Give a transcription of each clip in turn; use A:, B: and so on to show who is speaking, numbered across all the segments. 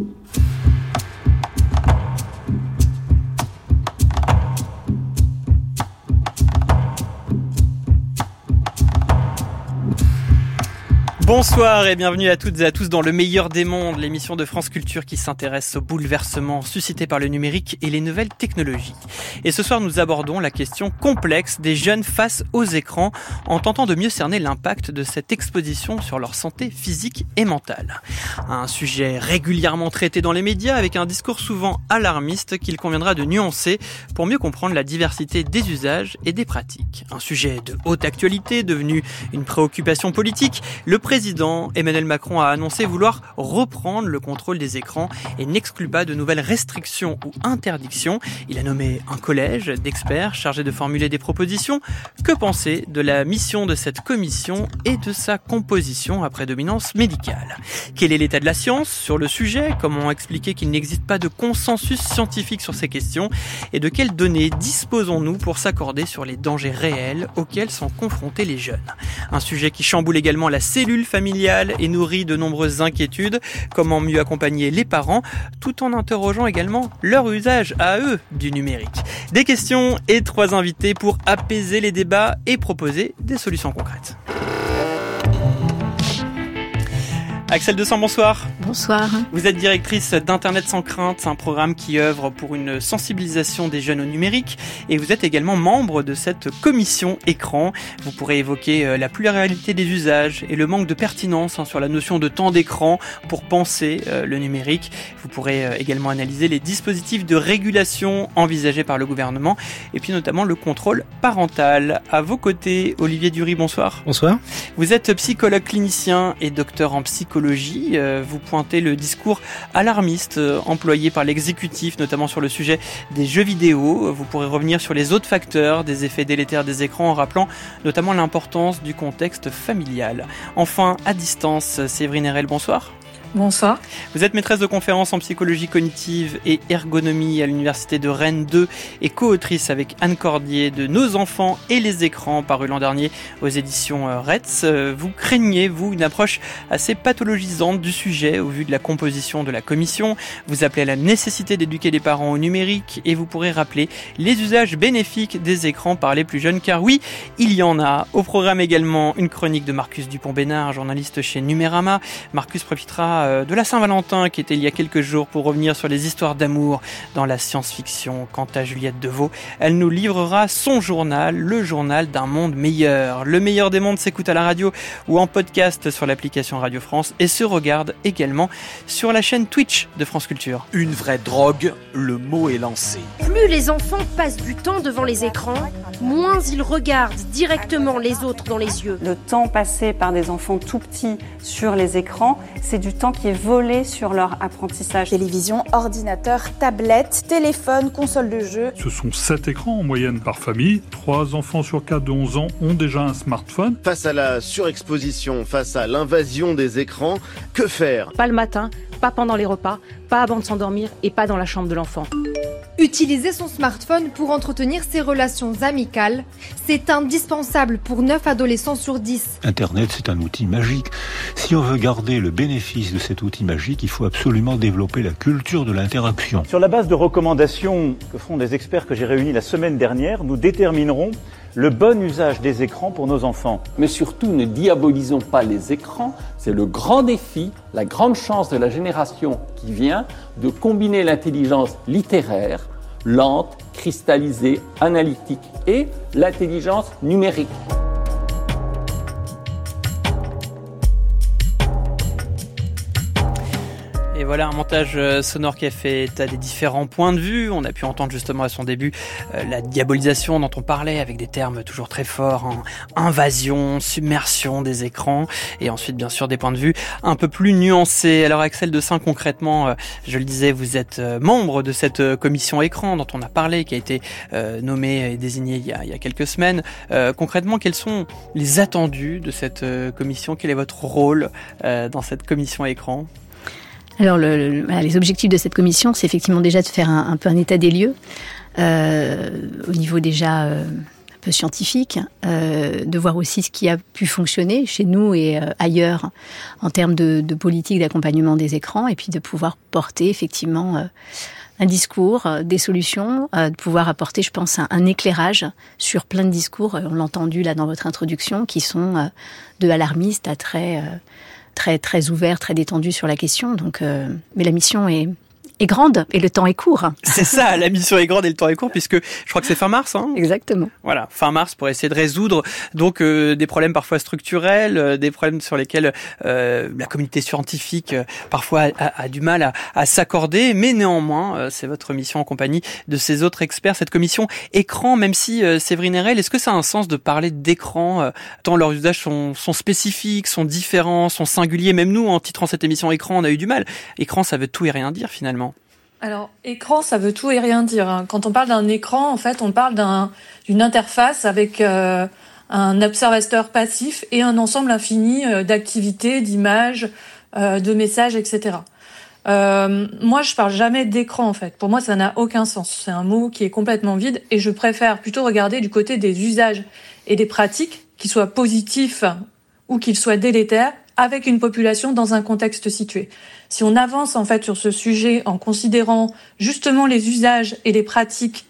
A: Thank you. Bonsoir et bienvenue à toutes et à tous dans Le meilleur des mondes, l'émission de France Culture qui s'intéresse aux bouleversements suscités par le numérique et les nouvelles technologies. Et ce soir, nous abordons la question complexe des jeunes face aux écrans en tentant de mieux cerner l'impact de cette exposition sur leur santé physique et mentale. Un sujet régulièrement traité dans les médias avec un discours souvent alarmiste qu'il conviendra de nuancer pour mieux comprendre la diversité des usages et des pratiques. Un sujet de haute actualité devenu une préoccupation politique, le président président Emmanuel Macron a annoncé vouloir reprendre le contrôle des écrans et n'exclut pas de nouvelles restrictions ou interdictions. Il a nommé un collège d'experts chargés de formuler des propositions. Que penser de la mission de cette commission et de sa composition à prédominance médicale? Quel est l'état de la science sur le sujet? Comment expliquer qu'il n'existe pas de consensus scientifique sur ces questions? Et de quelles données disposons-nous pour s'accorder sur les dangers réels auxquels sont confrontés les jeunes? Un sujet qui chamboule également la cellule familiale et nourrit de nombreuses inquiétudes. Comment mieux accompagner les parents tout en interrogeant également leur usage à eux du numérique? Des questions et trois invités pour apaiser les débats et proposer des solutions concrètes. Axel Desan, bonsoir.
B: Bonsoir.
A: Vous êtes directrice d'Internet sans crainte, un programme qui œuvre pour une sensibilisation des jeunes au numérique et vous êtes également membre de cette commission écran. Vous pourrez évoquer euh, la pluralité des usages et le manque de pertinence hein, sur la notion de temps d'écran pour penser euh, le numérique. Vous pourrez euh, également analyser les dispositifs de régulation envisagés par le gouvernement et puis notamment le contrôle parental. À vos côtés, Olivier Dury, bonsoir.
C: Bonsoir.
A: Vous êtes psychologue clinicien et docteur en psychologie euh, vous pointez le discours alarmiste euh, employé par l'exécutif, notamment sur le sujet des jeux vidéo. Vous pourrez revenir sur les autres facteurs des effets délétères des écrans en rappelant notamment l'importance du contexte familial. Enfin, à distance, Séverine Erel, bonsoir.
B: Bonsoir.
A: Vous êtes maîtresse de conférences en psychologie cognitive et ergonomie à l'université de Rennes 2 et co-autrice avec Anne Cordier de Nos enfants et les écrans paru l'an dernier aux éditions euh, Retz. Euh, vous craignez, vous, une approche assez pathologisante du sujet au vu de la composition de la commission. Vous appelez à la nécessité d'éduquer les parents au numérique et vous pourrez rappeler les usages bénéfiques des écrans par les plus jeunes car oui, il y en a. Au programme également une chronique de Marcus Dupont-Bénard, journaliste chez Numérama. Marcus profitera euh, de la Saint-Valentin qui était il y a quelques jours pour revenir sur les histoires d'amour dans la science-fiction. Quant à Juliette Deveau, elle nous livrera son journal, le journal d'un monde meilleur. Le meilleur des mondes s'écoute à la radio ou en podcast sur l'application Radio France et se regarde également sur la chaîne Twitch de France Culture.
D: Une vraie drogue, le mot est lancé.
E: Plus les enfants passent du temps devant les écrans, moins ils regardent directement les autres dans les yeux.
F: Le temps passé par des enfants tout petits sur les écrans, c'est du temps qui est volé sur leur apprentissage.
G: Télévision, ordinateur, tablette, téléphone, console de jeu.
H: Ce sont 7 écrans en moyenne par famille. 3 enfants sur 4 de 11 ans ont déjà un smartphone.
I: Face à la surexposition, face à l'invasion des écrans, que faire?
J: Pas le matin, pas pendant les repas, pas avant de s'endormir et pas dans la chambre de l'enfant.
K: Utiliser son smartphone pour entretenir ses relations amicales, c'est indispensable pour 9 adolescents sur 10.
L: Internet, c'est un outil magique. Si on veut garder le bénéfice de cet outil magique, il faut absolument développer la culture de l'interaction.
M: Sur la base de recommandations que font des experts que j'ai réunis la semaine dernière, nous déterminerons le bon usage des écrans pour nos enfants.
N: Mais surtout, ne diabolisons pas les écrans. C'est le grand défi, la grande chance de la génération qui vient de combiner l'intelligence littéraire, lente, cristallisée, analytique et l'intelligence numérique.
A: Voilà un montage euh, sonore qui a fait état des différents points de vue. On a pu entendre justement à son début euh, la diabolisation dont on parlait avec des termes toujours très forts, hein. invasion, submersion des écrans, et ensuite bien sûr des points de vue un peu plus nuancés. Alors Axel de Saint concrètement, euh, je le disais, vous êtes membre de cette commission écran dont on a parlé, qui a été nommée et désignée il y a, il y a quelques semaines. concrètement, quels sont les attendus de cette commission? Quel est votre rôle dans cette commission écran?
B: Alors, le, voilà, les objectifs de cette commission, c'est effectivement déjà de faire un, un peu un état des lieux, euh, au niveau déjà euh, peu scientifique, euh, de voir aussi ce qui a pu fonctionner chez nous et euh, ailleurs en termes de, de politique d'accompagnement des écrans, et puis de pouvoir porter effectivement euh, un discours, des solutions, de pouvoir apporter, je pense, un, un, éclairage sur plein de discours, on l'a entendu là dans votre introduction, qui sont de alarmistes à très très très ouverts, très détendus sur la question. Donc, mais la mission est est grande et le temps est court.
A: C'est ça, la mission est grande et le temps est court puisque je crois que c'est fin mars. Hein
B: Exactement.
A: Voilà, fin mars pour essayer de résoudre donc euh, des problèmes parfois structurels, euh, des problèmes sur lesquels euh, la communauté scientifique euh, parfois a, a, du mal à, à s'accorder, mais néanmoins euh, c'est votre mission en compagnie de ces autres experts. Cette commission écran, même si Séverine Erel, est-ce que ça a un sens de parler d'écran tant leurs usages sont, sont spécifiques, sont différents, sont singuliers? Même nous, en titrant cette émission écran, on a eu du mal. Écran, ça veut tout et rien dire finalement.
C: Alors, écran, ça veut tout et rien dire. Hein. Quand on parle d'un écran, en fait, on parle d'une interface avec euh, un observateur passif et un ensemble infini euh, d'activités, d'images, euh, de messages, etc. Euh, moi, je parle jamais d'écran, en fait. Pour moi, ça n'a aucun sens. C'est un mot qui est complètement vide et je préfère plutôt regarder du côté des usages et des pratiques, qu'ils soient positifs ou qu'ils soient délétères, avec une population dans un contexte situé. Si on avance en fait sur ce sujet en considérant justement les usages et les pratiques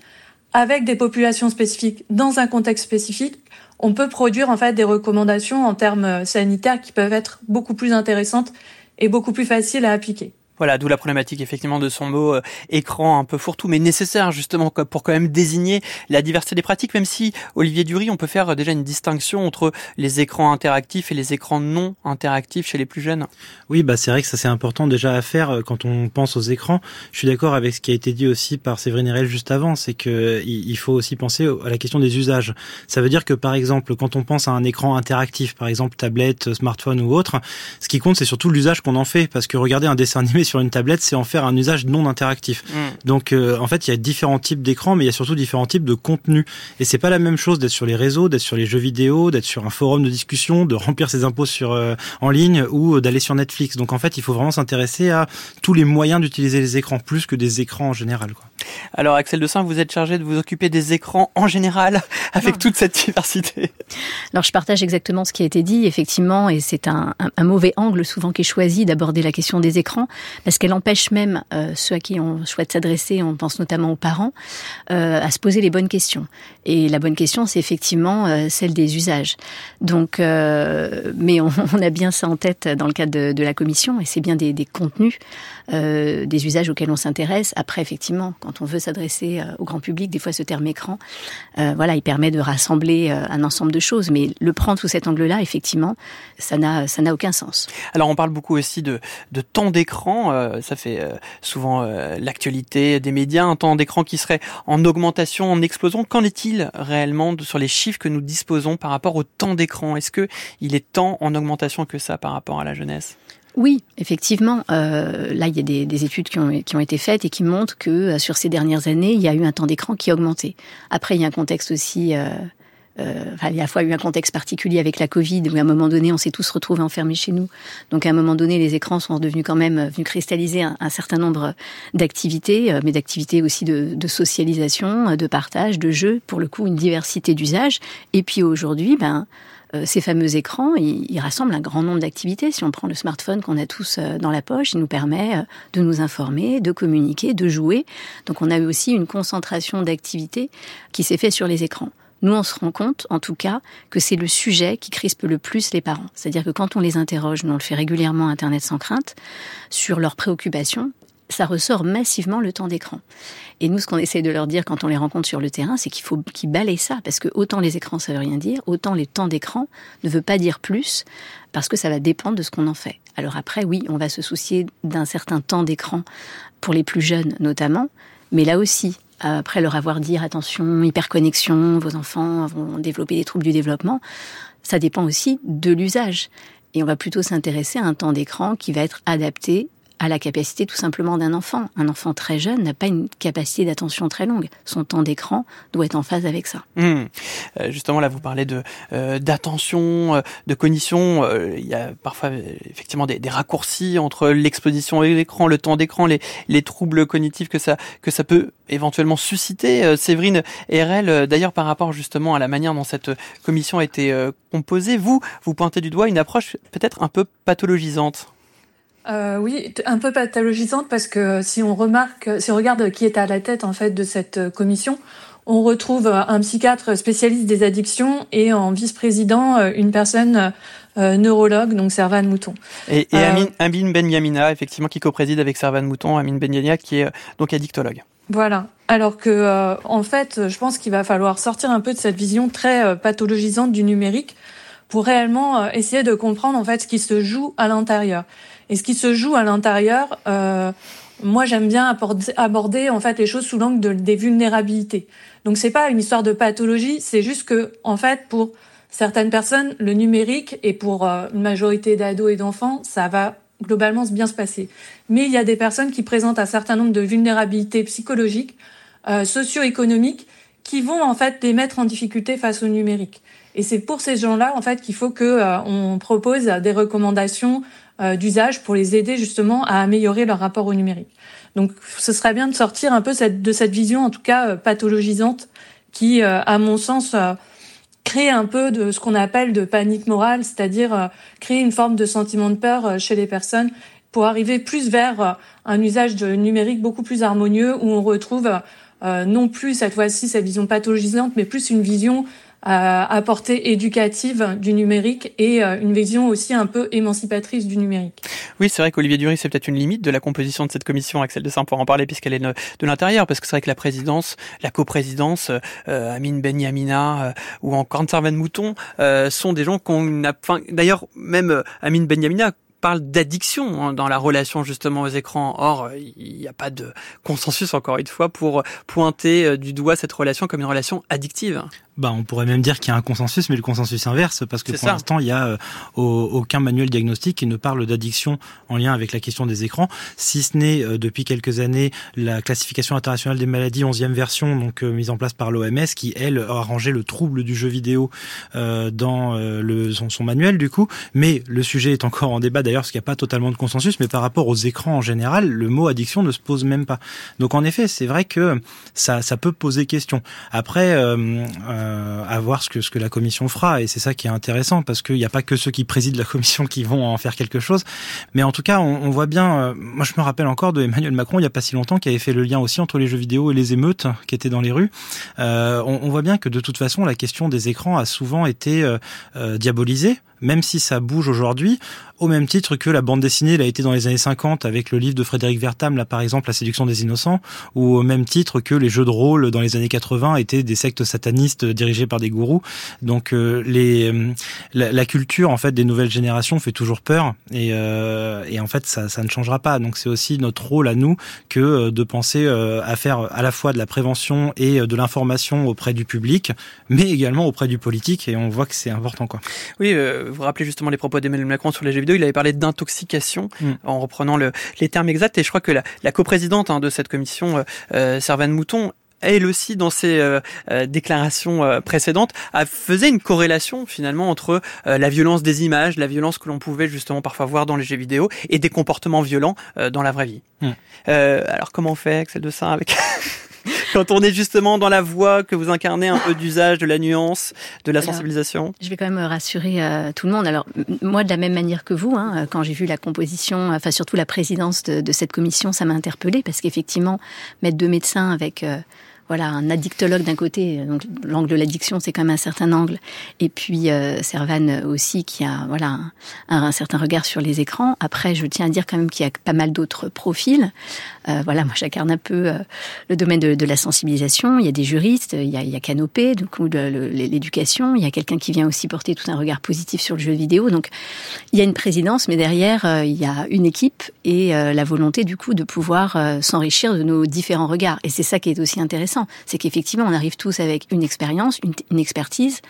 C: avec des populations spécifiques dans un contexte spécifique, on peut produire en fait des recommandations en termes sanitaires qui peuvent être beaucoup plus intéressantes et beaucoup plus faciles à appliquer.
A: Voilà, d'où la problématique effectivement de son mot euh, écran un peu fourre-tout, mais nécessaire justement pour quand même désigner la diversité des pratiques, même si Olivier Dury, on peut faire déjà une distinction entre les écrans interactifs et les écrans non interactifs chez les plus jeunes.
O: Oui, bah c'est vrai que ça c'est important déjà à faire euh, quand on pense aux écrans. Je suis d'accord avec ce qui a été dit aussi par Séverine Erel juste avant, c'est que il faut aussi penser à la question des usages. Ça veut dire que par exemple, quand on pense à un écran interactif, par exemple tablette, smartphone ou autre, ce qui compte c'est surtout l'usage qu'on en fait, parce que regarder un dessin animé sur une tablette, c'est en faire un usage non interactif. Mm. Donc euh, en fait, il y a différents types d'écrans, mais il y a surtout différents types de contenus. Et c'est pas la même chose d'être sur les réseaux, d'être sur les jeux vidéo, d'être sur un forum de discussion, de remplir ses impôts sur euh, en ligne ou d'aller sur Netflix. Donc en fait, il faut vraiment s'intéresser à tous les moyens d'utiliser les écrans plus que des écrans en général. Quoi.
A: Alors Axel de Saint, vous êtes chargé de vous occuper des écrans en général avec toute cette diversité.
B: Alors je partage exactement ce qui a été dit, effectivement, et c'est un, un, un, mauvais angle souvent qui est choisi d'aborder la question des écrans, parce qu'elle empêche même euh, ceux à qui on souhaite s'adresser, on pense notamment aux parents, euh, à se poser les bonnes questions. Et la bonne question, c'est effectivement euh, celle des usages. Donc, mais on, on, a bien ça en tête dans le cadre de, de la commission, et c'est bien des, des contenus, des usages auxquels on s'intéresse. Après, effectivement, quand on veut s'adresser au grand public, des fois ce terme écran, voilà, il permet de rassembler un ensemble de choses, mais le prendre sous cet angle-là, effectivement, ça n'a ça n'a aucun sens.
A: Alors, on parle beaucoup aussi de, temps d'écran. Euh, ça fait euh, souvent euh, l'actualité des médias, un temps d'écran qui serait en augmentation, en explosion. Qu'en est-il réellement sur les chiffres que nous disposons par rapport au temps d'écran? Est-ce que il est tant en augmentation que ça par rapport à la jeunesse?
B: Oui, effectivement. Euh, là, il y a des, des études qui ont, qui ont, été faites et qui montrent que euh, sur ces dernières années, il y a eu un temps d'écran qui a augmenté. Après, il y a un contexte aussi euh, euh, enfin, il y a à la fois eu un contexte particulier avec la Covid, où à un moment donné, on s'est tous retrouvés enfermés chez nous. Donc, à un moment donné, les écrans sont devenus quand même venus cristalliser un, un certain nombre d'activités, euh, mais d'activités aussi de, de, socialisation, de partage, de jeux, pour le coup, une diversité d'usages. Et puis aujourd'hui, ben, euh, ces fameux écrans, ils, ils, rassemblent un grand nombre d'activités. Si on prend le smartphone qu'on a tous euh, dans la poche, il nous permet euh, de nous informer, de communiquer, de jouer. Donc on a eu aussi une concentration d'activités qui s'est fait sur les écrans. Nous, on se rend compte, en tout cas, que c'est le sujet qui crispe le plus les parents. C'est-à-dire que quand on les interroge, nous on le fait régulièrement Internet sans crainte, sur leurs préoccupations, ça ressort massivement le temps d'écran. Et nous, ce qu'on essaie de leur dire quand on les rencontre sur le terrain, c'est qu'il faut qu'ils balayent ça, parce que autant les écrans, ça veut rien dire, autant les temps d'écran ne veut pas dire plus, parce que ça va dépendre de ce qu'on en fait. Alors après, oui, on va se soucier d'un certain temps d'écran pour les plus jeunes notamment, mais là aussi, après leur avoir dit attention, hyperconnexion, vos enfants vont développer des troubles du développement, ça dépend aussi de l'usage. Et on va plutôt s'intéresser à un temps d'écran qui va être adapté à la capacité tout simplement d'un enfant. Un enfant très jeune n'a pas une capacité d'attention très longue. Son temps d'écran doit être en phase avec ça.
A: Mmh. Euh, justement, là, vous parlez de euh, d'attention, euh, de cognition. Il y a parfois effectivement des, des raccourcis entre l'exposition et l'écran, le temps d'écran, les, les troubles cognitifs que ça que ça peut éventuellement susciter. Séverine RL, d'ailleurs, par rapport justement à la manière dont cette commission a été composée, vous vous pointez du doigt une approche peut-être un peu pathologisante.
C: Euh, oui, un peu pathologisante parce que si on remarque, si on regarde qui est à la tête en fait de cette commission, on retrouve un psychiatre spécialiste des addictions et en vice-président une personne euh, neurologue, donc Servan Mouton.
A: Et, et euh, Amine Benyamina, effectivement, qui co-préside avec Servan Mouton, Amine Benyamina, qui est euh, donc addictologue.
C: Voilà. Alors que, euh, en fait, je pense qu'il va falloir sortir un peu de cette vision très euh, pathologisante du numérique pour réellement essayer de comprendre en fait ce qui se joue à l'intérieur. Et ce qui se joue à l'intérieur, euh, moi j'aime bien aborder, en fait les choses sous l'angle de, des vulnérabilités. Donc c'est pas une histoire de pathologie, c'est juste que en fait pour certaines personnes le numérique et pour euh, une majorité d'ados et d'enfants ça va globalement bien se passer. Mais il y a des personnes qui présentent un certain nombre de vulnérabilités psychologiques, euh, socio-économiques, qui vont en fait les mettre en difficulté face au numérique. Et c'est pour ces gens-là en fait qu'il faut que euh, on propose des recommandations d'usage pour les aider justement à améliorer leur rapport au numérique. Donc ce serait bien de sortir un peu de cette vision en tout cas euh, pathologisante qui, euh, à mon sens, crée un peu de ce qu'on appelle de panique morale, c'est-à-dire créer une forme de sentiment de peur chez les personnes pour arriver plus vers un usage de numérique beaucoup plus harmonieux où on retrouve non plus cette fois-ci cette vision pathologisante, mais plus une vision à portée éducative du numérique et euh, une vision aussi un peu émancipatrice du numérique.
A: Oui, c'est vrai qu'Olivier Dury, c'est peut-être une limite de la composition de cette commission. Axel de Saint pour en parler puisqu'elle est de l'intérieur, parce que c'est vrai que la présidence, la coprésidence, euh, Amine Benyamina euh, ou encore Servan Mouton euh, sont des gens qu'on a. Enfin, d'ailleurs, même euh, Amine Benyamina parle d'addiction hein, dans la relation justement aux écrans. Or, il n'y a pas de consensus, encore une fois, pour pointer du doigt cette relation comme une relation addictive.
O: Bah, on pourrait même dire qu'il y a un consensus, mais le consensus inverse, parce que pour l'instant, il y a euh, aucun manuel diagnostique qui ne parle d'addiction en lien avec la question des écrans, si ce n'est euh, depuis quelques années la classification internationale des maladies 11e version, donc euh, mise en place par l'OMS, qui elle a rangé le trouble du jeu vidéo dans le, son, son, manuel du coup. Mais le sujet est encore en débat d'ailleurs, parce qu'il n'y a pas totalement de consensus, mais par rapport aux écrans en général, le mot addiction ne se pose même pas. Donc en effet, c'est vrai que ça, ça peut poser question. Après. Euh, euh, à voir ce que ce que la commission fera. Et c'est ça qui est intéressant parce qu'il n'y a pas que ceux qui président la commission qui vont en faire quelque chose. Mais en tout cas on, on voit bien euh, moi je me rappelle encore de Emmanuel Macron il y a pas si longtemps qui avait fait le lien aussi entre les jeux vidéo et les émeutes qui étaient dans les rues. Euh, on, on, voit bien que de toute façon la question des écrans a souvent été euh, euh diabolisée même si ça bouge aujourd'hui, au même titre que la bande dessinée l'a été dans les années 50 avec le livre de Frédéric Vertam, là par exemple La séduction des innocents, ou au même titre que les jeux de rôle dans les années 80 étaient des sectes satanistes dirigées par des gourous. Donc euh, les, euh, la, culture en fait des nouvelles générations fait toujours peur et, euh, et en fait ça, ça, ne changera pas. Donc c'est aussi notre rôle à nous que euh, de penser à faire à la fois de la prévention et de l'information auprès du public, mais également auprès du politique et on voit que c'est important quoi.
A: Oui vous rappelez justement les propos d'Emmanuel Macron sur les jeux vidéo, il avait parlé d'intoxication mm. en reprenant le, les termes exacts. Et je crois que la, la coprésidente hein, de cette commission, euh, euh Servane Mouton, elle aussi, dans ses euh, euh, déclarations euh, précédentes, a faisait une corrélation finalement entre la violence des images, la violence que l'on pouvait justement parfois voir dans les jeux vidéo, et des comportements violents dans la vraie vie. Mm. alors comment on fait, Axel de ça avec quand on est justement dans la voie que vous incarnez un peu d'usage, de la nuance, de la sensibilisation
B: Je vais quand même rassurer euh, tout le monde. Alors moi, de la même manière que vous, hein, quand j'ai vu la composition, enfin surtout la présidence de, de cette commission, ça m'a interpellée parce qu'effectivement, mettre deux médecins avec euh, voilà un addictologue d'un côté, donc l'angle de l'addiction c'est quand même un certain angle, et puis euh, Servan aussi qui a voilà un, un, certain regard sur les écrans. Après, je tiens à dire quand même qu'il y a pas mal d'autres profils. Euh, voilà, moi j'incarne un peu euh, le domaine de, la sensibilisation. Il y a des juristes, il y a, Canopé, du l'éducation. Il y a quelqu'un qui vient aussi porter tout un regard positif sur le jeu vidéo. Donc il y a une présidence, mais derrière euh, il y a une équipe et la volonté du coup de pouvoir s'enrichir de nos différents regards. Et c'est ça qui est aussi intéressant intéressant. C'est qu'effectivement, on arrive tous avec une expérience, une, une, expertise,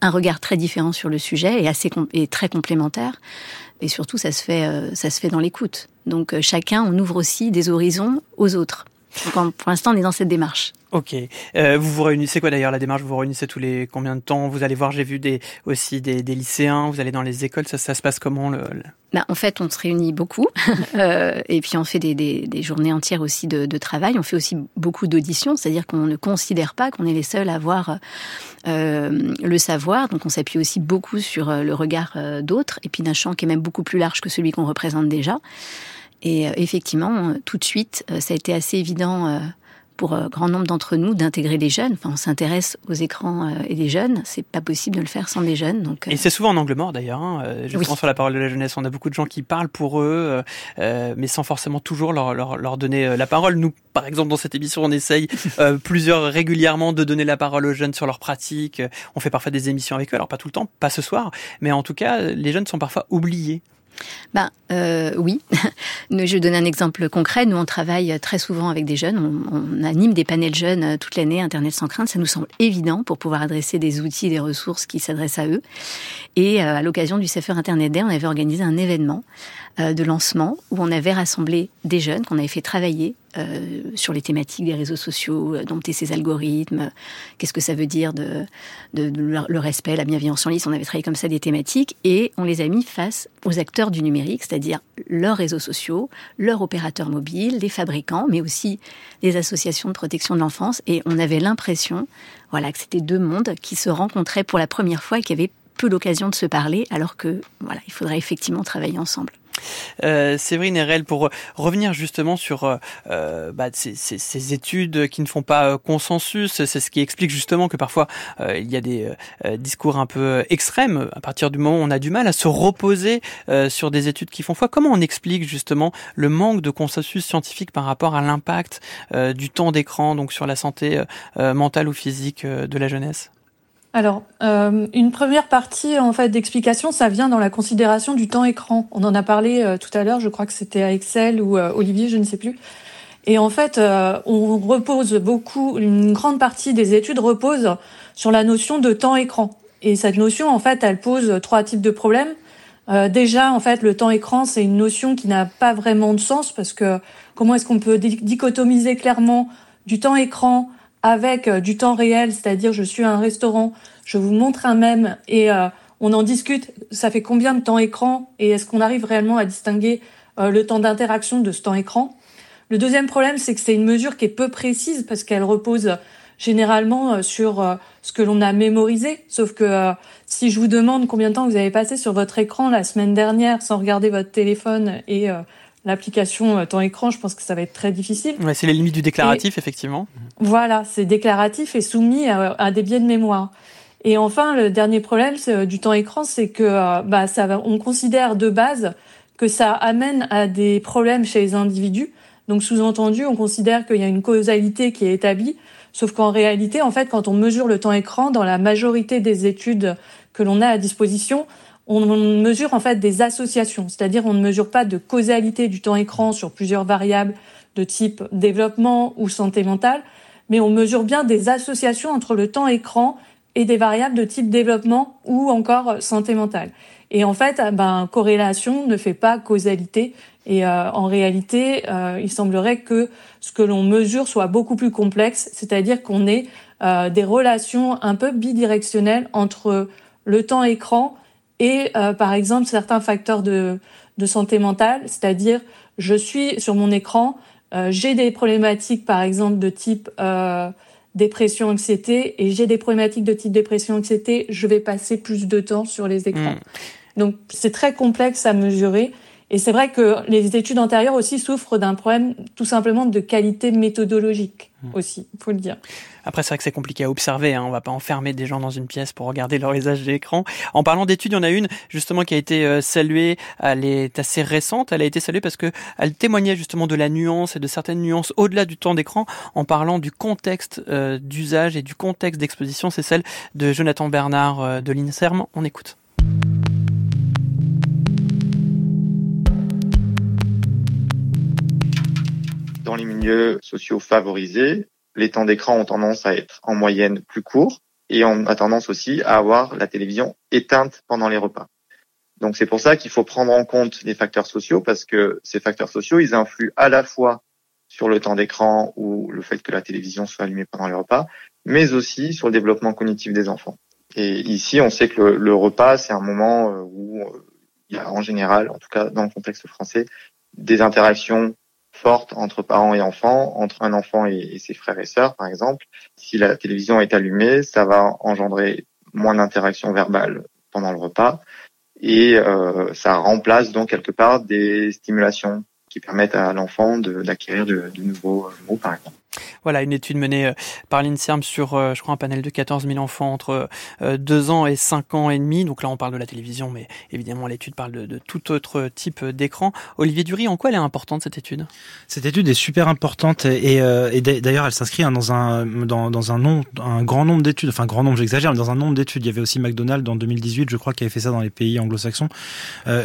B: un regard très différent sur le sujet et assez et très complémentaire. Et surtout, ça se fait, euh, ça se fait dans l'écoute. Donc, euh, chacun, on ouvre aussi des horizons aux autres. Donc, pour l'instant, on est dans cette démarche.
A: Ok. Euh, vous vous réunissez quoi d'ailleurs la démarche? Vous vous réunissez tous les combien de temps? Vous allez voir, j'ai vu des aussi des, des, lycéens. Vous allez dans les écoles. Ça, ça se passe comment le, le...
B: Bah, en fait, on se réunit beaucoup euh, et puis on fait des, des, des journées entières aussi de, de, travail. On fait aussi beaucoup d'auditions, c'est-à-dire qu'on ne considère pas qu'on est les seuls à avoir euh, le savoir. Donc, on s'appuie aussi beaucoup sur le regard d'autres et puis d'un champ qui est même beaucoup plus large que celui qu'on représente déjà. Et euh, effectivement, tout de suite, ça a été assez évident pour un grand nombre d'entre nous d'intégrer les jeunes. Enfin, on s'intéresse aux écrans et les jeunes. C'est pas possible de le faire sans les jeunes. Donc,
A: et c'est souvent en angle mort d'ailleurs. Hein. Je oui. sur la parole de la jeunesse. On a beaucoup de gens qui parlent pour eux, euh, mais sans forcément toujours leur, leur, leur, donner la parole. Nous, par exemple, dans cette émission, on essaye euh, plusieurs régulièrement de donner la parole aux jeunes sur leurs pratiques. On fait parfois des émissions avec eux. Alors pas tout le temps, pas ce soir, mais en tout cas, les jeunes sont parfois oubliés.
B: Ben euh, oui. Je vais donner un exemple concret. Nous, on travaille très souvent avec des jeunes. On, anime des panels jeunes toute l'année, Internet sans crainte. Ça nous semble évident pour pouvoir adresser des outils des ressources qui s'adressent à eux. Et euh, à l'occasion du CFR Internet Day, on avait organisé un événement euh, de lancement où on avait rassemblé des jeunes qu'on avait fait travailler euh, sur les thématiques des réseaux sociaux, euh, dompter ces algorithmes, qu'est-ce que ça veut dire de, le respect, la bienveillance en ligne. On avait travaillé comme ça des thématiques et on les a mis face aux acteurs du numérique, c'est-à-dire leurs réseaux sociaux, leurs opérateurs mobiles, les fabricants, mais aussi les associations de protection de l'enfance. Et on avait l'impression, voilà, que c'était deux mondes qui se rencontraient pour la première fois et qui avaient peu l'occasion de se parler, alors que voilà, il faudrait effectivement travailler ensemble.
A: Euh, Séverine Erel, pour revenir justement sur euh, bah, ces, études qui ne font pas euh, consensus, c'est ce qui explique justement que parfois euh, il y a des euh, discours un peu extrêmes à partir du moment où on a du mal à se reposer euh, sur des études qui font foi. Comment on explique justement le manque de consensus scientifique par rapport à l'impact du temps d'écran donc sur la santé mentale ou physique de la jeunesse?
C: Alors, euh, une première partie en fait d'explication, ça vient dans la considération du temps écran. On en a parlé euh, tout à l'heure, je crois que c'était à Excel ou euh, Olivier, je ne sais plus. Et en fait, euh, on repose beaucoup, une grande partie des études reposent sur la notion de temps écran. Et cette notion, en fait, elle pose trois types de problèmes. Euh, déjà, en fait, le temps écran, c'est une notion qui n'a pas vraiment de sens parce que comment est-ce qu'on peut dichotomiser clairement du temps écran avec du temps réel, c'est-à-dire je suis à un restaurant, je vous montre un mème et euh, on en discute, ça fait combien de temps écran et est-ce qu'on arrive réellement à distinguer euh, le temps d'interaction de ce temps écran? Le deuxième problème, c'est que c'est une mesure qui est peu précise parce qu'elle repose généralement euh, sur ce que l'on a mémorisé, sauf que si je vous demande combien de temps vous avez passé sur votre écran la semaine dernière sans regarder votre téléphone et l'application temps écran, je pense que ça va être très difficile.
A: Ouais, c'est les limites du déclaratif, et, effectivement.
C: Voilà, c'est déclaratif et soumis à, à, des biais de mémoire. Et enfin, le dernier problème du temps écran, c'est que bah, ça on considère de base que ça amène à des problèmes chez les individus. Donc, sous-entendu, on considère qu'il y a une causalité qui est établie. Sauf qu'en réalité, en fait, quand on mesure le temps écran, dans la majorité des études que l'on a à disposition, on mesure en fait des associations, c'est-à-dire on ne mesure pas de causalité du temps écran sur plusieurs variables de type développement ou santé mentale, mais on mesure bien des associations entre le temps écran et des variables de type développement ou encore santé mentale. Et en fait, ben, corrélation ne fait pas causalité. Et euh, en réalité, euh, il semblerait que ce que l'on mesure soit beaucoup plus complexe, c'est-à-dire qu'on ait euh, des relations un peu bidirectionnelles entre le temps écran et euh, par exemple certains facteurs de, de santé mentale, c'est-à-dire je suis sur mon écran, euh, j'ai des problématiques par exemple de type euh, dépression, anxiété, et j'ai des problématiques de type dépression, anxiété, je vais passer plus de temps sur les écrans. Mmh. Donc c'est très complexe à mesurer. Et c'est vrai que les études antérieures aussi souffrent d'un problème tout simplement de qualité méthodologique. Aussi, il faut le dire.
A: Après, c'est vrai que c'est compliqué à observer. Hein. On va pas enfermer des gens dans une pièce pour regarder leur visage d'écran. En parlant d'études, il y en a une justement qui a été euh, saluée. Elle est assez récente. Elle a été saluée parce que elle témoignait justement de la nuance et de certaines nuances au-delà du temps d'écran en parlant du contexte euh, d'usage et du contexte d'exposition. C'est celle de Jonathan Bernard euh, de l'INSERM. On écoute.
P: Dans les milieux sociaux favorisés, les temps d'écran ont tendance à être en moyenne plus courts et on a tendance aussi à avoir la télévision éteinte pendant les repas. Donc c'est pour ça qu'il faut prendre en compte les facteurs sociaux parce que ces facteurs sociaux, ils influent à la fois sur le temps d'écran ou le fait que la télévision soit allumée pendant les repas, mais aussi sur le développement cognitif des enfants. Et ici, on sait que le, le repas, c'est un moment euh, où euh, il y a en général, en tout cas dans le contexte français, des interactions fortes entre parents et enfants, entre un enfant et, ses frères et sœurs, par exemple. Si la télévision est allumée, ça va engendrer moins d'interactions verbales pendant le repas et euh, ça remplace donc quelque part des stimulations qui permettent à l'enfant d'acquérir de, de nouveaux mots, par exemple.
A: Voilà, une étude menée euh, par l'INSERM sur, euh, je crois, un panel de 14 000 enfants entre 2 euh, ans et 5 ans et demi. Donc là, on parle de la télévision, mais évidemment, l'étude parle de, tout autre type d'écran. Olivier Dury, en quoi elle est importante, cette étude?
O: Cette étude est super importante et, d'ailleurs, elle s'inscrit hein, dans un, dans, un, un grand nombre d'études, enfin, grand nombre, j'exagère, mais dans un nombre d'études. Il y avait aussi McDonald's en 2018, je crois, qui avait fait ça dans les pays anglo-saxons.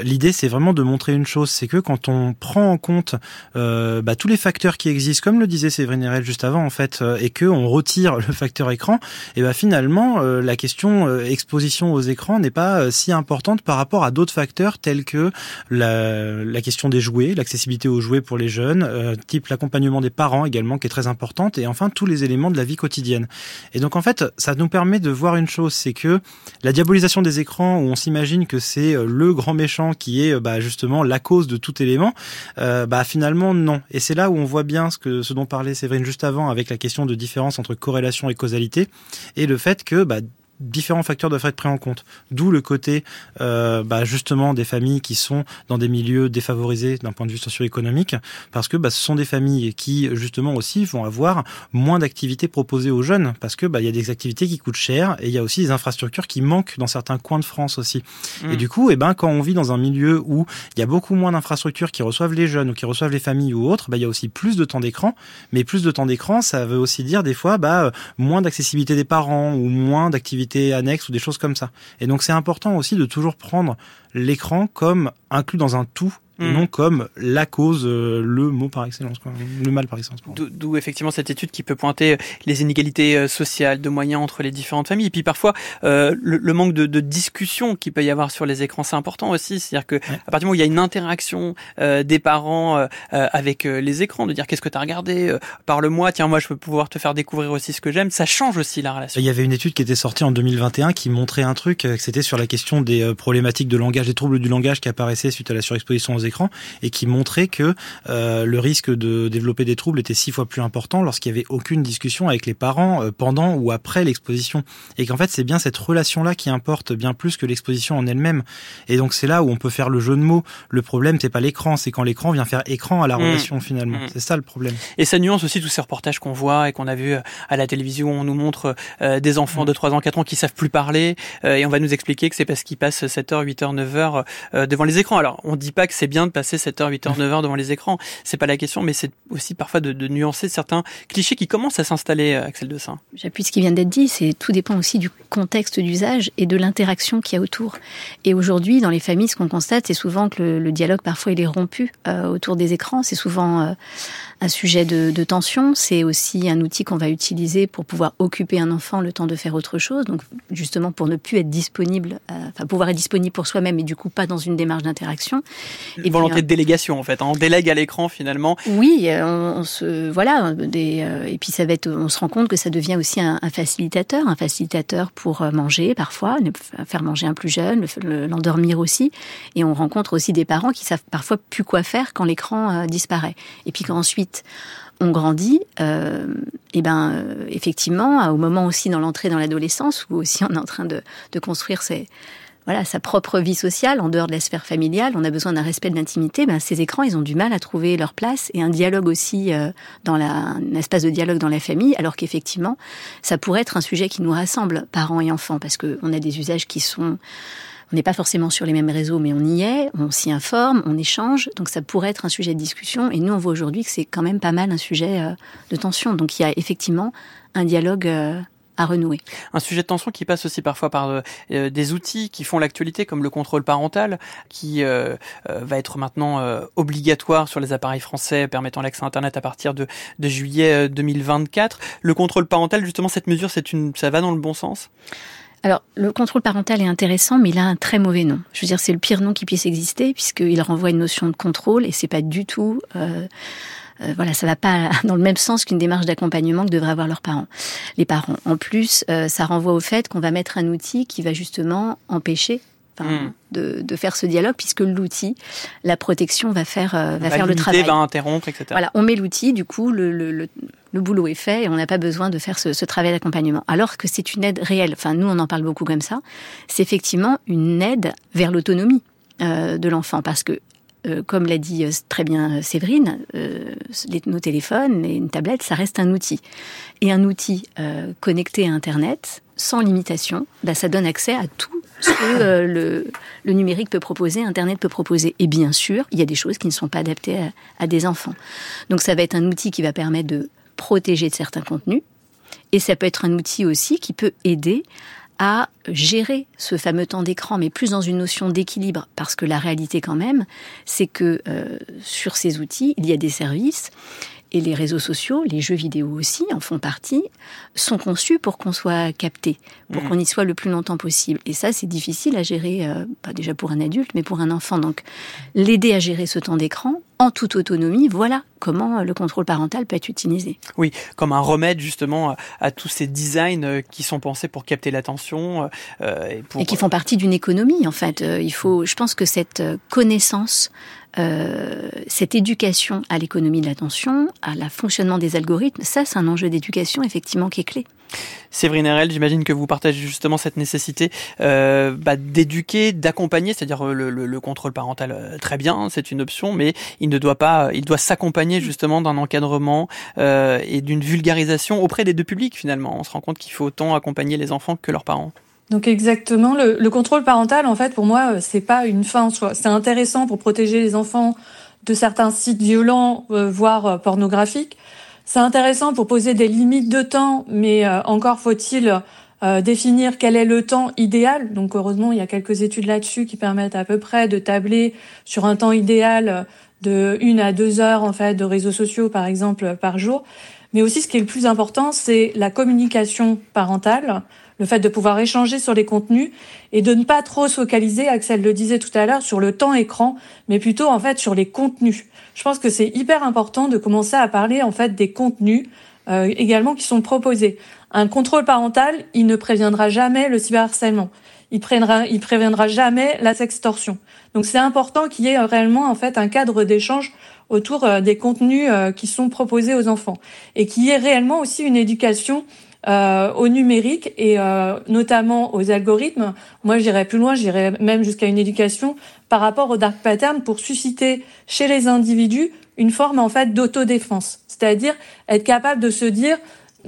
O: L'idée, c'est vraiment de montrer une chose, c'est que quand on prend en compte bah, tous les facteurs qui existent, comme le disait Séverine juste avant en fait euh, et que on retire le facteur écran et ben finalement euh, la question euh, exposition aux écrans n'est pas si importante par rapport à d'autres facteurs tels que la, question des jouets, l'accessibilité aux jouets pour les jeunes, type l'accompagnement des parents également qui est très importante et enfin tous les éléments de la vie quotidienne. Et donc en fait, ça nous permet de voir une chose, c'est que la diabolisation des écrans où on s'imagine que c'est le grand méchant qui est bah, justement la cause de tout élément, bah finalement non. Et c'est là où on voit bien ce que ce dont parlait Séverine juste avant avec la question de différence entre corrélation et causalité et le fait que bah, différents facteurs doivent être pris en compte. D'où le côté euh, bah, justement des familles qui sont dans des milieux défavorisés d'un point de vue socio-économique, parce que bah, ce sont des familles qui justement aussi vont avoir moins d'activités proposées aux jeunes, parce que bah, il y a des activités qui coûtent cher et il y a aussi des infrastructures qui manquent dans certains coins de France aussi. Mmh. Et du coup, et eh ben quand on vit dans un milieu où il y a beaucoup moins d'infrastructures qui reçoivent les jeunes ou qui reçoivent les familles ou autres, bah, il y a aussi plus de temps d'écran. Mais plus de temps d'écran, ça veut aussi dire des fois bah, moins d'accessibilité des parents ou moins d'activités annexes ou des choses comme ça. Et donc c'est important aussi de toujours prendre l'écran comme inclus dans un tout Mm. non comme la cause, euh, le mot par excellence, quoi, le mal par excellence.
A: D'où effectivement cette étude qui peut pointer les inégalités euh, sociales, de moyens entre les différentes familles, et puis parfois euh, le, manque de, de, discussion qu'il peut y avoir sur les écrans, c'est important aussi. C'est-à-dire que à partir du moment où il y a une interaction des parents avec les écrans, de dire qu'est-ce que tu as regardé, parle-moi, tiens moi je peux pouvoir te faire découvrir aussi ce que j'aime, ça change aussi la relation.
O: Il y avait une étude qui était sortie en 2021 qui montrait un truc, c'était sur la question des problématiques de langage, des troubles du langage qui apparaissaient suite à la surexposition aux écrans et qui montrait que euh, le risque de développer des troubles était six fois plus important lorsqu'il y avait aucune discussion avec les parents euh, pendant ou après l'exposition et qu'en fait c'est bien cette relation là qui importe bien plus que l'exposition en elle-même et donc c'est là où on peut faire le jeu de mots le problème c'est pas l'écran c'est quand l'écran vient faire écran à la mmh. relation finalement mmh. c'est ça le problème
A: et ça nuance aussi tous ces reportages qu'on voit et qu'on a vu euh, à la télévision où on nous montre des enfants mmh. de 3 ans 4 ans qui savent plus parler et on va nous expliquer que c'est parce qu'ils passent 7h 8h 9h devant les écrans alors on dit pas que c'est bien de passer 7h, 8h, 9h devant les écrans. C'est pas la question, mais c'est aussi parfois de, nuancer certains clichés qui commencent à s'installer, euh, Axel de Saint.
B: J'appuie ce qui vient d'être dit, c'est tout dépend aussi du contexte d'usage et de l'interaction qu'il y a autour. Et aujourd'hui, dans les familles, ce qu'on constate, c'est souvent que le, dialogue parfois il est rompu euh, autour des écrans. C'est souvent euh, un sujet de, de tension. C'est aussi un outil qu'on va utiliser pour pouvoir occuper un enfant le temps de faire autre chose. Donc justement pour ne plus être disponible, enfin pouvoir être disponible pour soi-même et du coup pas dans une démarche d'interaction.
A: Et volonté de délégation en fait. Hein. On délègue à l'écran finalement.
B: Oui, euh, on, se voilà. Des, euh, et puis ça va être, on se rend compte que ça devient aussi un, facilitateur, un facilitateur pour euh, manger parfois, faire manger un plus jeune, l'endormir aussi. Et on rencontre aussi des parents qui savent parfois plus quoi faire quand l'écran disparaît. Et puis quand ensuite on grandit, et ben effectivement, au moment aussi dans l'entrée dans l'adolescence, où aussi on est en train de, construire voilà, sa propre vie sociale en dehors de la sphère familiale, on a besoin d'un respect de l'intimité, ben, ces écrans, ils ont du mal à trouver leur place et un dialogue aussi euh, dans un espace de dialogue dans la famille, alors qu'effectivement, ça pourrait être un sujet qui nous rassemble, parents et enfants, parce qu'on a des usages qui sont on n'est pas forcément sur les mêmes réseaux, mais on y est, on s'y informe, on échange, donc ça pourrait être un sujet de discussion. Et nous, on voit aujourd'hui que c'est quand même pas mal un sujet euh, de tension. Donc il y a effectivement un dialogue euh, à renouer.
A: Un sujet de tension qui passe aussi parfois par euh, des outils qui font l'actualité, comme le contrôle parental, qui va être maintenant obligatoire sur les appareils français permettant l'accès à Internet à partir de, juillet 2024. Le contrôle parental, justement, cette mesure, c'est ça va dans le bon sens?
B: Alors, le contrôle parental est intéressant, mais il a un très mauvais nom. Je veux dire, c'est le pire nom qui puisse exister, puisqu'il renvoie une notion de contrôle, et c'est pas du tout euh, euh, voilà, ça va pas dans le même sens qu'une démarche d'accompagnement que devraient avoir leurs parents. Les parents. En plus, euh, ça renvoie au fait qu'on va mettre un outil qui va justement empêcher hmm. de, de, faire ce dialogue puisque l'outil, la protection va faire euh, va, faire le travail.
A: va interrompre, etc.
B: Voilà, on met l'outil, du coup le, le, le, le, boulot est fait et on n'a pas besoin de faire ce, ce travail d'accompagnement. Alors que c'est une aide réelle. Enfin, nous on en parle beaucoup comme ça. C'est effectivement une aide vers l'autonomie euh, de l'enfant parce que comme l'a dit euh, très bien euh, Séverine, nos téléphones et une tablette, ça reste un outil. Et un outil connecté à Internet, sans limitation, bah, ça donne accès à tout ce que le, numérique peut proposer, Internet peut proposer. Et bien sûr, il y a des choses qui ne sont pas adaptées à, à des enfants. Donc ça va être un outil qui va permettre de protéger de certains contenus. Et ça peut être un outil aussi qui peut aider à gérer ce fameux temps d'écran, mais plus dans une notion d'équilibre, parce que la réalité quand même, c'est que euh, sur ces outils, il y a des services et les réseaux sociaux, les jeux vidéo aussi en font partie, sont conçus pour qu'on soit capté, pour mmh. qu'on y soit le plus longtemps possible. Et ça, c'est difficile à gérer, euh, pas déjà pour un adulte, mais pour un enfant. Donc, l'aider à gérer ce temps d'écran en toute autonomie, voilà comment euh, le contrôle parental peut être utilisé.
A: Oui, comme un remède justement à, tous ces designs euh, qui sont pensés pour capter l'attention
B: et, et, qui font partie d'une économie en fait. Il faut, je pense que cette connaissance euh, cette éducation à l'économie de l'attention, à la fonctionnement des algorithmes, ça c'est un enjeu d'éducation effectivement qui est clé.
A: Séverine Herel, j'imagine que vous partagez justement cette nécessité euh, bah, d'éduquer, d'accompagner, c'est-à-dire euh, le, contrôle parental, très bien, c'est une option, mais il ne doit pas, il doit s'accompagner justement d'un encadrement euh, et d'une vulgarisation auprès des deux publics finalement. On se rend compte qu'il faut autant accompagner les enfants que leurs parents.
C: Donc exactement, le, le, contrôle parental, en fait, pour moi, euh, c'est pas une fin en soi. C'est intéressant pour protéger les enfants de certains sites violents, euh, voire euh, pornographiques. C'est intéressant pour poser des limites de temps, mais encore faut-il définir quel est le temps idéal. Donc heureusement, il y a quelques études là-dessus qui permettent à peu près de tabler sur un temps idéal de une à deux heures en fait de réseaux sociaux, par exemple, par jour. Mais aussi, ce qui est le plus important, c'est la communication parentale le fait de pouvoir échanger sur les contenus et de ne pas trop se focaliser, Axel le disait tout à l'heure, sur le temps écran, mais plutôt en fait sur les contenus. Je pense que c'est hyper important de commencer à parler en fait des contenus euh, également qui sont proposés. Un contrôle parental, il ne préviendra jamais le cyberharcèlement. Il préviendra, il préviendra jamais la sextorsion. Donc c'est important qu'il y ait réellement en fait un cadre d'échange autour euh, des contenus euh, qui sont proposés aux enfants et qu'il y ait réellement aussi une éducation euh, au numérique et euh, notamment aux algorithmes. Moi, j'irais plus loin, j'irais même jusqu'à une éducation par rapport au dark pattern pour susciter chez les individus une forme en fait d'autodéfense, c'est-à-dire être capable de se dire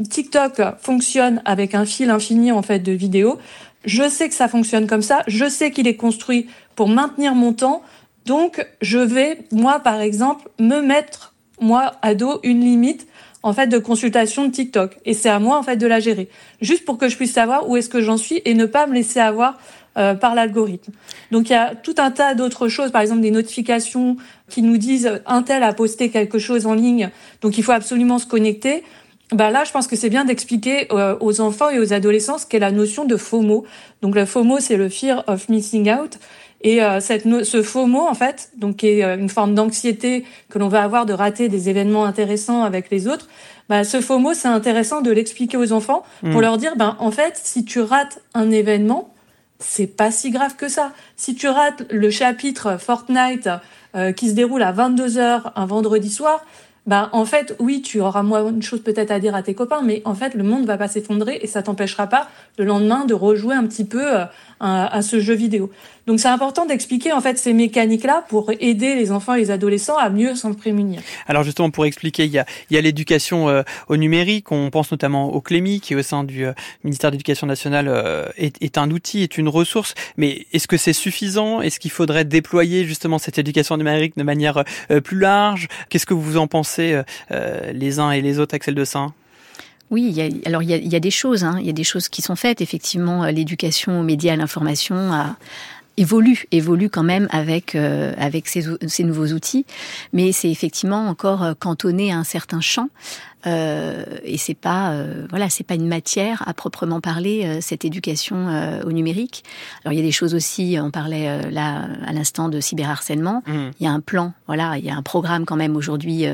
C: TikTok fonctionne avec un fil infini en fait de vidéos. Je sais que ça fonctionne comme ça, je sais qu'il est construit pour maintenir mon temps, donc je vais moi par exemple me mettre moi ado une limite en fait de consultation de TikTok et c'est à moi en fait de la gérer juste pour que je puisse savoir où est-ce que j'en suis et ne pas me laisser avoir euh, par l'algorithme. Donc il y a tout un tas d'autres choses, par exemple des notifications qui nous disent un tel a posté quelque chose en ligne, donc il faut absolument se connecter. Bah là, je pense que c'est bien d'expliquer euh, aux enfants et aux adolescents ce qu'est la notion de FOMO. Donc le FOMO, c'est le fear of missing out. Et euh, cette ce faux mot, en fait, donc qui est euh, une forme d'anxiété que l'on va avoir de rater des événements intéressants avec les autres, bah, ce faux mot, c'est intéressant de l'expliquer aux enfants pour mm. leur dire, ben en fait, si tu rates un événement, c'est pas si grave que ça. Si tu rates le chapitre Fortnite euh, qui se déroule à 22 heures un vendredi soir, bah en fait oui tu auras moins de choses peut-être à dire à tes copains mais en fait le monde va pas s'effondrer et ça t'empêchera pas le lendemain de rejouer un petit peu à, à, ce jeu vidéo. Donc c'est important d'expliquer en fait ces mécaniques-là pour aider les enfants et les adolescents à mieux s'en prémunir.
A: Alors justement pour expliquer, il y a, il y a l'éducation euh, au numérique, on pense notamment au Clémy qui au sein du euh, ministère de l'Éducation nationale euh, est, est, un outil, est une ressource, mais est-ce que c'est suffisant? Est-ce qu'il faudrait déployer justement cette éducation numérique de manière plus large? Qu'est-ce que vous en pensez les uns et les autres, Axel de Saint
B: Oui, il y a, alors il y, a, il y a des choses, hein, il y a des choses qui sont faites. Effectivement, l'éducation aux médias, à l'information a, évolue, évolue quand même avec euh, avec ces, ces, nouveaux outils, mais c'est effectivement encore euh, cantonné à un certain champ. Euh, et c'est pas euh, voilà c'est pas une matière à proprement parler euh, cette éducation euh, au numérique alors il y a des choses aussi on parlait là à l'instant de cyberharcèlement mmh. il y a un plan voilà il y a un programme quand même aujourd'hui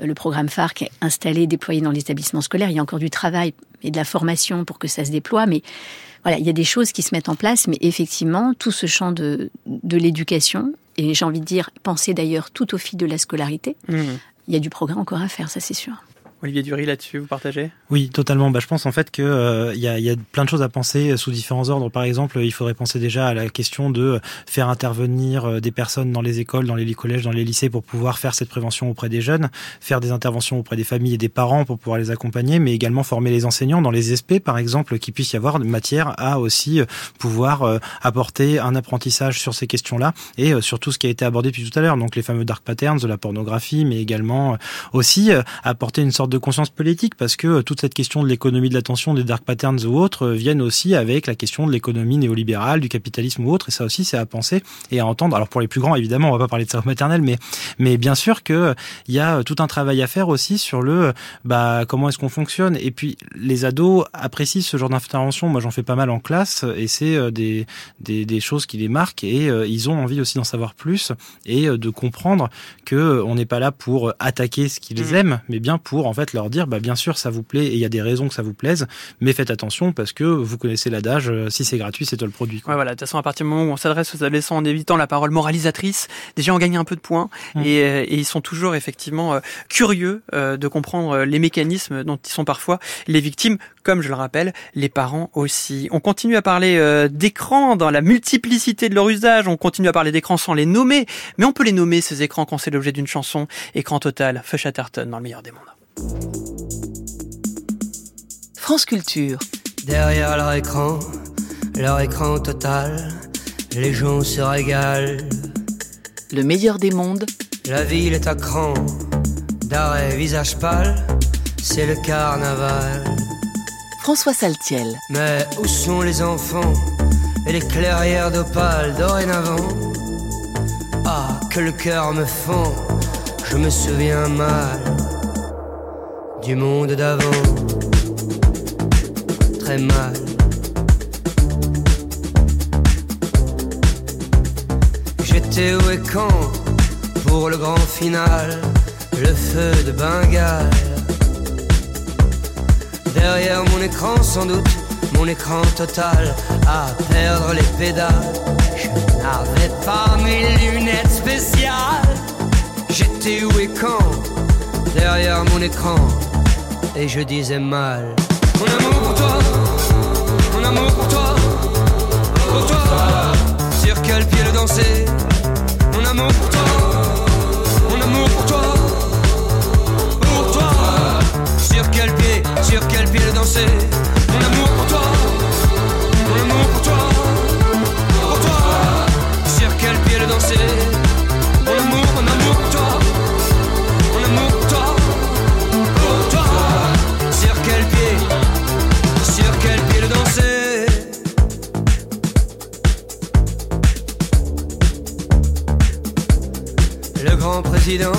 B: le programme phare qui est installé déployé dans les établissements scolaires il y a encore du travail et de la formation pour que ça se déploie mais voilà, il y a des choses qui se mettent en place, mais effectivement, tout ce champ de, de l'éducation, et j'ai envie de dire, penser d'ailleurs tout au fil de la scolarité, mmh. il y a du progrès encore à faire, ça c'est sûr.
A: Olivier Dury, là-dessus, vous partagez?
O: Oui, totalement. Bah, je pense en fait qu'il euh, y, a, y a plein de choses à penser sous différents ordres. Par exemple, il faudrait penser déjà à la question de faire intervenir euh, des personnes dans les écoles, dans les collèges, dans les lycées pour pouvoir faire cette prévention auprès des jeunes, faire des interventions auprès des familles et des parents pour pouvoir les accompagner, mais également former les enseignants dans les SP, par exemple, qu'il puisse y avoir matière à aussi euh, pouvoir euh, apporter un apprentissage sur ces questions-là et sur tout ce qui a été abordé depuis tout à l'heure, donc les fameux dark patterns de la pornographie, mais également aussi apporter une sorte de conscience politique parce que euh, toute cette question de l'économie de l'attention, des dark patterns ou autres euh, viennent aussi avec la question de l'économie néolibérale, du capitalisme ou autre. Et ça aussi, c'est à penser et à entendre. Alors pour les plus grands, évidemment, on va pas parler de cerveau maternel, mais mais bien sûr que il y a tout un travail à faire aussi sur le bah comment est-ce qu'on fonctionne. Et puis les ados apprécient ce genre d'intervention. Moi, j'en fais pas mal en classe et c'est euh, des, des, des choses qui les marquent et ils ont envie aussi d'en savoir plus et de comprendre que on n'est pas là pour attaquer ce qu'ils mmh. aiment, mais bien pour en fait leur dire, bah, bien sûr, ça vous plaît et il y a des raisons que ça vous plaise, mais faites attention parce que vous connaissez l'adage, euh, si c'est gratuit, c'est toi le produit.
A: Quoi. Ouais, voilà. De toute façon, à partir du moment où on s'adresse aux adolescents en évitant la parole moralisatrice, déjà on gagne un peu de points mmh. et, euh, et, ils sont toujours effectivement euh, curieux de comprendre les mécanismes dont ils sont parfois les victimes, comme je le rappelle, les parents aussi. On continue à parler d'écran dans la multiplicité de leur usage, on continue à parler d'écran sans les nommer, mais on peut les nommer ces écrans quand c'est l'objet d'une chanson. Écran total, Feu Chatterton dans le meilleur des mondes.
Q: France Culture.
R: Derrière leur écran, leur écran total, les gens se régalent.
Q: Le meilleur des mondes.
R: La ville est à cran, d'arrêt visage pâle, c'est le carnaval.
Q: François Saltiel.
R: Mais où sont les enfants et les clairières d'opale dorénavant? Ah, que le cœur me fend, je me souviens mal du monde d'avant. Très mal. J'étais où et quand pour le grand final, le feu de Bengale. Derrière mon écran sans doute, mon écran total à perdre les pédales. Je n'avais pas mes lunettes spéciales. J'étais où et quand derrière mon écran et je disais mal. Mon amour pour toi, mon amour pour toi, pour toi. Sur quel pied le danser? Mon amour pour toi, mon amour pour toi, pour toi. Sur quel pied, sur quel pied le danser? Mon amour pour toi, mon amour pour toi, pour toi. Sur quel pied le danser? Président,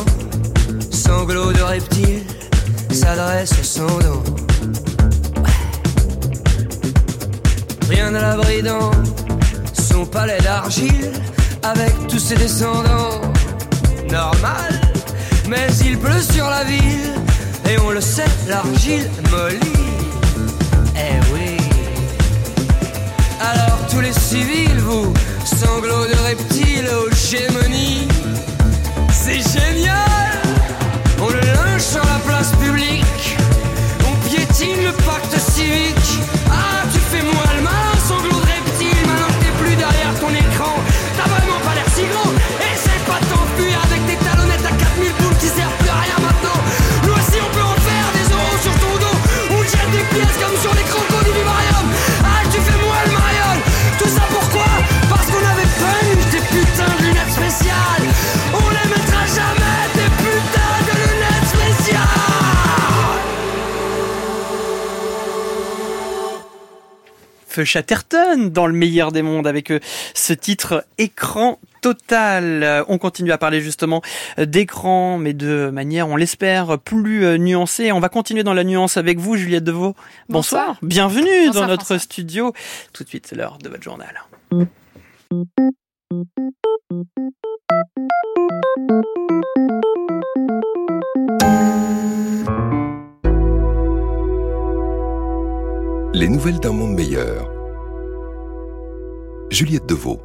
R: sanglot de reptile, s'adresse au sans dents. Rien à l'abri dans son palais d'argile, avec tous ses descendants. Normal, mais il pleut sur la ville, et on le sait, l'argile mollit. Eh oui. Alors tous les civils, vous, sanglots de reptiles aux gémonies, c'est génial. On le lynche sur la place publique, on piétine le pacte civique.
A: Chatterton dans le meilleur des mondes avec ce titre Écran total. On continue à parler justement d'écran, mais de manière, on l'espère, plus nuancée. On va continuer dans la nuance avec vous, Juliette Deveau. Bonsoir. Bonsoir. Bienvenue dans notre studio. Tout de suite, c'est l'heure de votre journal.
S: Les nouvelles d'un monde meilleur. Juliette Deveau.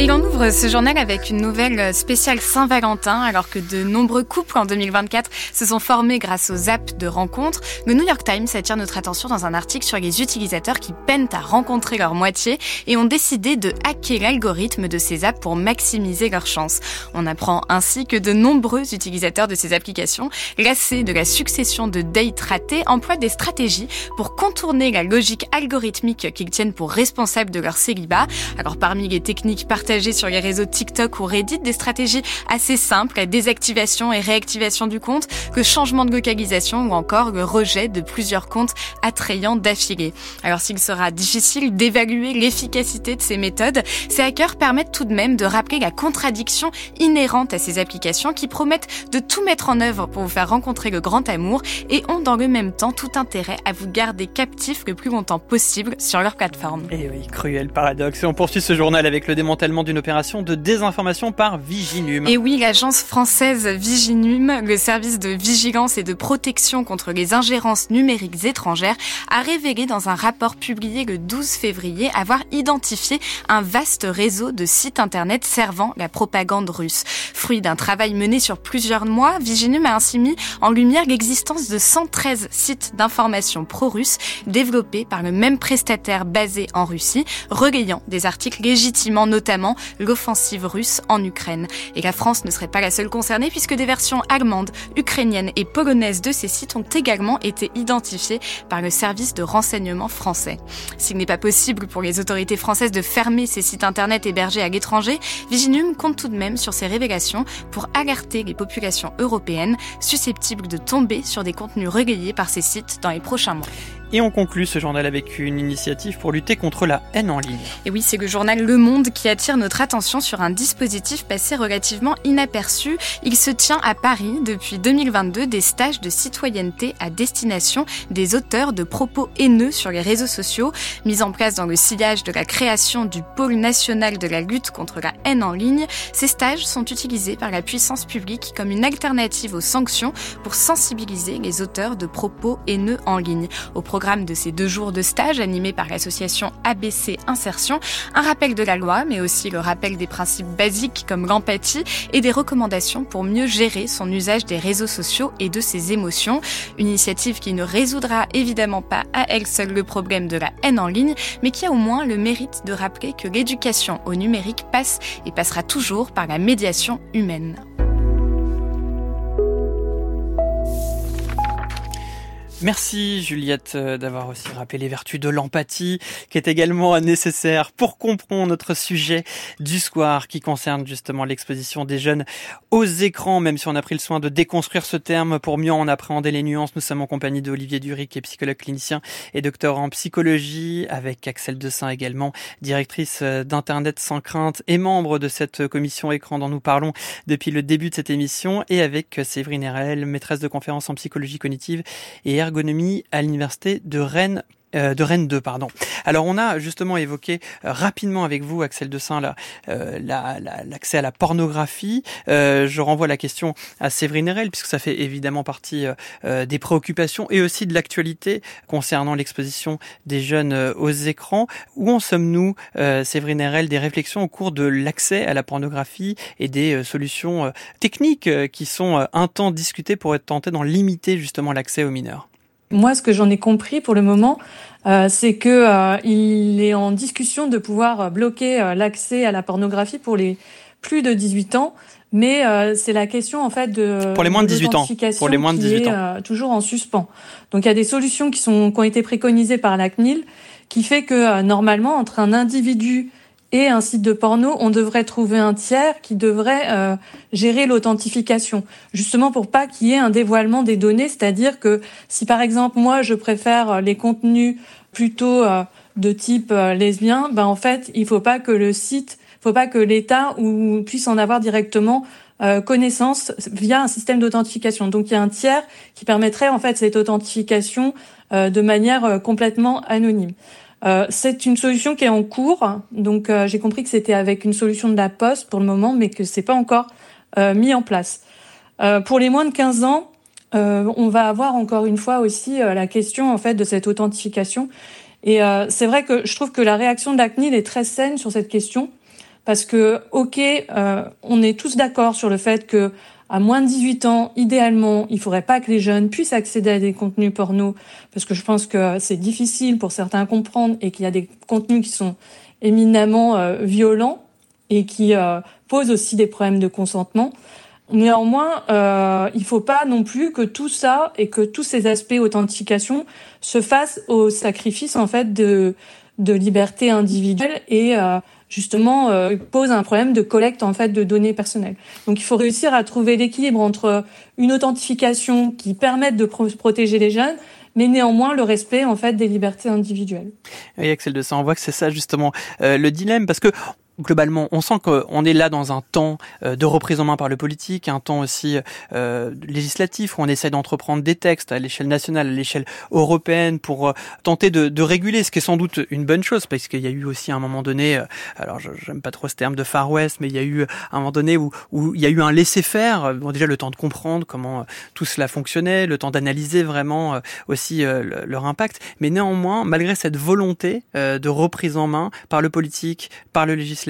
T: Et on ouvre ce journal avec une nouvelle spéciale Saint-Valentin, alors que de nombreux couples en 2024 se sont formés grâce aux apps de rencontres. Le New York Times attire notre attention dans un article sur les utilisateurs qui peinent à rencontrer leur moitié et ont décidé de hacker l'algorithme de ces apps pour maximiser leurs chances. On apprend ainsi que de nombreux utilisateurs de ces applications, lassés de la succession de dates ratées, emploient des stratégies pour contourner la logique algorithmique qu'ils tiennent pour responsable de leur célibat. Alors parmi les techniques sur les réseaux TikTok ou Reddit des stratégies assez simples, désactivation et réactivation du compte, que changement de localisation ou encore le rejet de plusieurs comptes attrayants d'affilée. Alors s'il sera difficile d'évaluer l'efficacité de ces méthodes, ces hackers permettent tout de même de rappeler la contradiction inhérente à ces applications qui promettent de tout mettre en œuvre pour vous faire rencontrer le grand amour et ont dans le même temps tout intérêt à vous garder captif le plus longtemps possible sur leur plateforme.
A: Et eh oui, cruel paradoxe. Et on poursuit ce journal avec le démantèlement d'une opération de désinformation par Viginum.
T: Et oui, l'agence française Viginum, le service de vigilance et de protection contre les ingérences numériques étrangères, a révélé dans un rapport publié le 12 février avoir identifié un vaste réseau de sites internet servant la propagande russe. Fruit d'un travail mené sur plusieurs mois, Viginum a ainsi mis en lumière l'existence de 113 sites d'information pro-russes développés par le même prestataire basé en Russie, relayant des articles légitimement notamment l'offensive russe en Ukraine. Et la France ne serait pas la seule concernée puisque des versions allemandes, ukrainiennes et polonaises de ces sites ont également été identifiées par le service de renseignement français. S'il n'est pas possible pour les autorités françaises de fermer ces sites internet hébergés à l'étranger, Viginum compte tout de même sur ces révélations pour alerter les populations européennes susceptibles de tomber sur des contenus relayés par ces sites dans les prochains mois.
A: Et on conclut ce journal avec une initiative pour lutter contre la haine en ligne.
T: Et oui, c'est le journal Le Monde qui attire notre attention sur un dispositif passé relativement inaperçu. Il se tient à Paris depuis 2022 des stages de citoyenneté à destination des auteurs de propos haineux sur les réseaux sociaux, mis en place dans le sillage de la création du pôle national de la lutte contre la haine en ligne. Ces stages sont utilisés par la puissance publique comme une alternative aux sanctions pour sensibiliser les auteurs de propos haineux en ligne. De ces deux jours de stage animés par l'association ABC Insertion, un rappel de la loi, mais aussi le rappel des principes basiques comme l'empathie et des recommandations pour mieux gérer son usage des réseaux sociaux et de ses émotions. Une initiative qui ne résoudra évidemment pas à elle seule le problème de la haine en ligne, mais qui a au moins le mérite de rappeler que l'éducation au numérique passe et passera toujours par la médiation humaine.
A: Merci Juliette euh, d'avoir aussi rappelé les vertus de l'empathie qui est également nécessaire pour comprendre notre sujet du soir qui concerne justement l'exposition des jeunes aux écrans, même si on a pris le soin de déconstruire ce terme pour mieux en appréhender les nuances. Nous sommes en compagnie d'Olivier Duric, qui est psychologue clinicien et docteur en psychologie, avec Axel Dessin également, directrice euh, d'Internet sans crainte et membre de cette commission écran dont nous parlons depuis le début de cette émission, et avec Séverine Herel, maîtresse de conférences en psychologie cognitive et à l'université de Rennes euh, de Rennes 2, pardon. Alors on a justement évoqué euh, rapidement avec vous, Axel de Saint, euh, l'accès à la pornographie. je renvoie la question à Séverine Erel, puisque ça fait évidemment partie des préoccupations et aussi de l'actualité concernant l'exposition des jeunes aux écrans. Où en sommes-nous, Séverine Erel, des réflexions au cours de l'accès à la pornographie et des solutions techniques qui sont un temps discutées pour être tentées d'en limiter justement l'accès aux mineurs?
C: Moi, ce que j'en ai compris pour le moment, euh, c'est que euh, il est en discussion de pouvoir euh, bloquer euh, l'accès à la pornographie pour les plus de 18 ans, mais c'est la question en fait de
A: pour les moins de 18 ans, pour les moins de 18
C: ans, toujours en suspens. Donc il y a des solutions qui sont qui ont été préconisées par la CNIL, qui fait que normalement entre un individu et un site de porno, on devrait trouver un tiers qui devrait euh, gérer l'authentification, justement pour pas qu'il y ait un dévoilement des données, c'est-à-dire que si par exemple moi je préfère les contenus plutôt euh, de type lesbien, ben en fait, il faut pas que le site, faut pas que l'État ou puisse en avoir directement connaissance via un système d'authentification. Donc il y a un tiers qui permettrait en fait cette authentification de manière complètement anonyme. Euh, c'est une solution qui est en cours. Donc euh, j'ai compris que c'était avec une solution de la Poste pour le moment, mais que c'est pas encore euh, mis en place. pour les moins de 15 ans, on va avoir encore une fois aussi la question en fait de cette authentification. Et c'est vrai que je trouve que la réaction de la CNIL est très saine sur cette question parce que ok, on est tous d'accord sur le fait que à moins de 18 ans, idéalement, il faudrait pas que les jeunes puissent accéder à des contenus porno parce que je pense que c'est difficile pour certains à comprendre et qu'il y a des contenus qui sont éminemment euh, violents et qui euh, posent aussi des problèmes de consentement. Néanmoins, euh, il faut pas non plus que tout ça et que tous ces aspects authentification se fassent au sacrifice en fait de de liberté individuelle et euh, justement euh, pose un problème de collecte en fait de données personnelles. Donc il faut réussir à trouver l'équilibre entre une authentification qui permette de protéger les jeunes mais néanmoins le respect en fait des libertés individuelles.
A: Oui, Axel de ça, on voit que c'est ça justement euh, le dilemme parce que globalement, on sent qu'on est là dans un temps euh, de reprise en main par le politique, un temps aussi euh, législatif où on essaie d'entreprendre des textes à l'échelle nationale, à l'échelle européenne pour euh, tenter de, de, réguler, ce qui est sans doute une bonne chose parce qu'il y a eu aussi un moment donné, alors j'aime pas trop ce terme de Far West, mais il y a eu un moment donné où, où il y a eu un laisser-faire, bon, déjà le temps de comprendre comment tout cela fonctionnait, le temps d'analyser vraiment aussi leur impact, mais néanmoins, malgré cette volonté de reprise en main par le politique, par le législatif,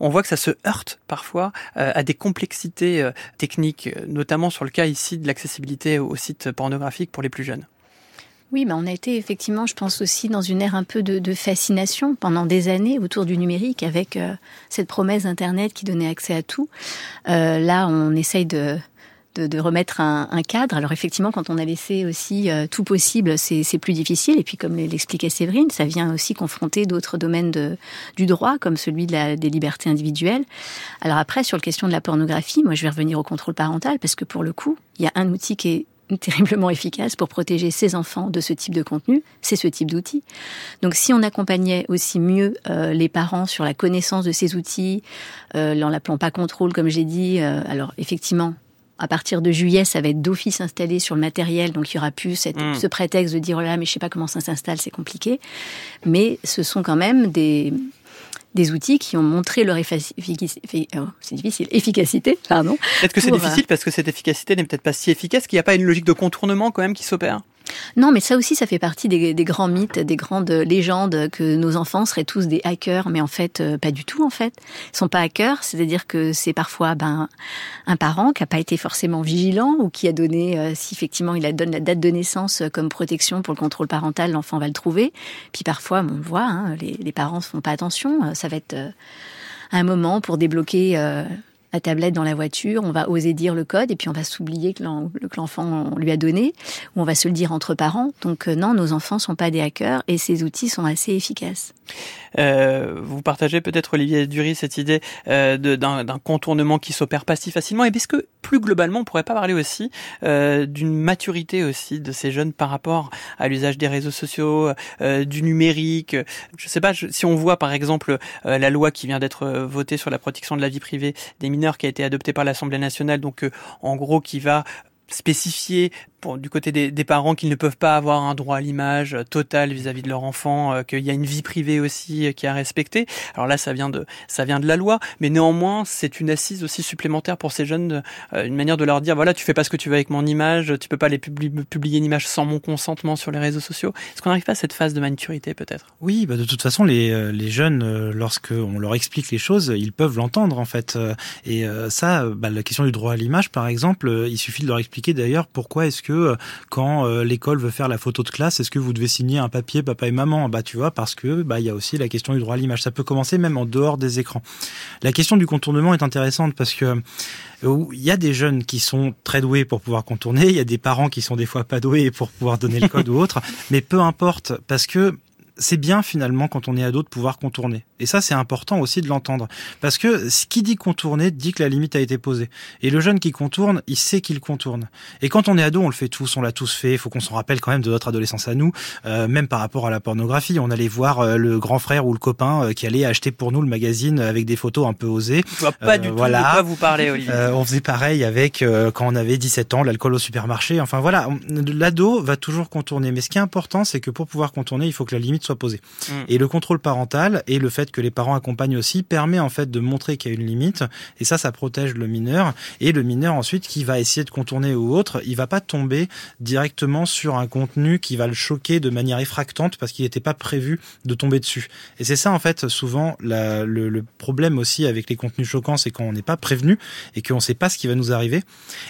A: on voit que ça se heurte parfois euh, à des complexités euh, techniques, notamment sur le cas ici de l'accessibilité aux sites pornographiques pour les plus jeunes.
B: Oui, ben on a été effectivement, je pense aussi, dans une ère un peu de, fascination pendant des années autour du numérique avec euh, cette promesse d'Internet qui donnait accès à tout. là, on essaye de, de, remettre un, cadre. Alors effectivement, quand on a laissé aussi euh, tout possible, c'est plus difficile. Et puis comme l'expliquait Séverine, ça vient aussi confronter d'autres domaines de, du droit, comme celui de la, des libertés individuelles. Alors après, sur la question de la pornographie, moi je vais revenir au contrôle parental, parce que pour le coup, il y a un outil qui est terriblement efficace pour protéger ses enfants de ce type de contenu, c'est ce type d'outil. Donc si on accompagnait aussi mieux euh, les parents sur la connaissance de ces outils, euh, en l'appelant pas contrôle comme j'ai dit, alors effectivement à partir de juillet, ça va être d'office installé sur le matériel, donc il y aura plus cette, hmm. ce prétexte de dire oh là, mais je sais pas comment ça s'installe, c'est compliqué. Mais ce sont quand même des des outils qui ont montré leur efficacité, oh, c'est difficile, efficacité, pardon.
A: Peut-être que c'est difficile parce que cette efficacité n'est peut-être pas si efficace qu'il n'y a pas une logique de contournement quand même qui s'opère.
B: Non, mais ça aussi, ça fait partie des, grands mythes, des grandes légendes que nos enfants seraient tous des hackers, mais en fait, euh, pas du tout. En fait, ils sont pas hackers, c'est-à-dire que c'est parfois ben un parent qui a pas été forcément vigilant ou qui a donné, euh, si effectivement il a donne la date de naissance comme protection pour le contrôle parental, l'enfant va le trouver. Puis parfois, on voit, hein, les, parents font pas attention. Ça va être euh, un moment pour débloquer la tablette dans la voiture, on va oser dire le code et puis on va s'oublier que l'enfant lui a donné, ou on va se le dire entre parents. Donc euh, non, nos enfants sont pas des hackers et ces outils sont assez efficaces.
A: Euh, vous partagez peut-être Olivier Dury cette idée euh, d'un contournement qui s'opère pas si facilement. Et est-ce que plus globalement, on pourrait pas parler aussi d'une maturité aussi de ces jeunes par rapport à l'usage des réseaux sociaux, du numérique. Je sais pas si on voit par exemple la loi qui vient d'être votée sur la protection de la vie privée des mineurs qui a été adoptée par l'Assemblée nationale, donc en gros qui va spécifier pour, du côté des, parents qu'ils ne peuvent pas avoir un droit à l'image total vis-à-vis de leur enfant, euh, qu'il y a une vie privée aussi euh, qui est à respecter. Alors là, ça vient de ça vient de la loi, mais néanmoins, c'est une assise aussi supplémentaire pour ces jeunes, euh, une manière de leur dire voilà, tu fais pas ce que tu veux avec mon image, tu peux pas les publier une image sans mon consentement sur les réseaux sociaux. Est-ce qu'on n'arrive pas à cette phase de maturité peut-être?
O: Oui, bah de toute façon, les les jeunes, lorsque on leur explique les choses, ils peuvent l'entendre en fait. Et ça, bah, la question du droit à l'image, par exemple, il suffit de leur expliquer d'ailleurs pourquoi est-ce que euh, quand euh, l'école veut faire la photo de classe, est-ce que vous devez signer un papier papa et maman? Bah tu vois parce que bah il y a aussi la question du droit à l'image. Ça peut commencer même en dehors des écrans. La question du contournement est intéressante parce que euh, il y a des jeunes qui sont très doués pour pouvoir contourner, il y a des parents qui sont des fois pas doués pour pouvoir donner le code ou autre, mais peu importe parce que c'est bien finalement quand on est ado de pouvoir contourner. Et ça, c'est important aussi de l'entendre. Parce que ce qui dit contourner dit que la limite a été posée. Et le jeune qui contourne, il sait qu'il contourne. Et quand on est ado, on le fait tous, on l'a tous fait. Il faut qu'on s'en rappelle quand même de notre adolescence à nous, euh, même par rapport à la pornographie. On allait voir euh, le grand frère ou le copain euh, qui allait acheter pour nous le magazine avec des photos un peu osées.
A: Je vois pas du tout
O: voilà.
A: de quoi vous parlez, Olivier.
O: on faisait pareil avec quand on avait 17 ans, l'alcool au supermarché. Enfin voilà, l'ado va toujours contourner. Mais ce qui est important, c'est que pour pouvoir contourner, il faut que la limite soit posée. Mm. Et le contrôle parental et le fait que les parents accompagnent aussi permet en fait de montrer qu'il y a une limite. Et ça, ça protège le mineur. Et le mineur ensuite qui va essayer de contourner ou autre, il va pas tomber directement sur un contenu qui va le choquer de manière effractante parce qu'il n'était pas prévu de tomber dessus. Et c'est ça en fait souvent la, le, le, problème aussi avec les contenus choquants, c'est quand on n'est pas prévenu et qu'on ne sait pas ce qui va nous arriver.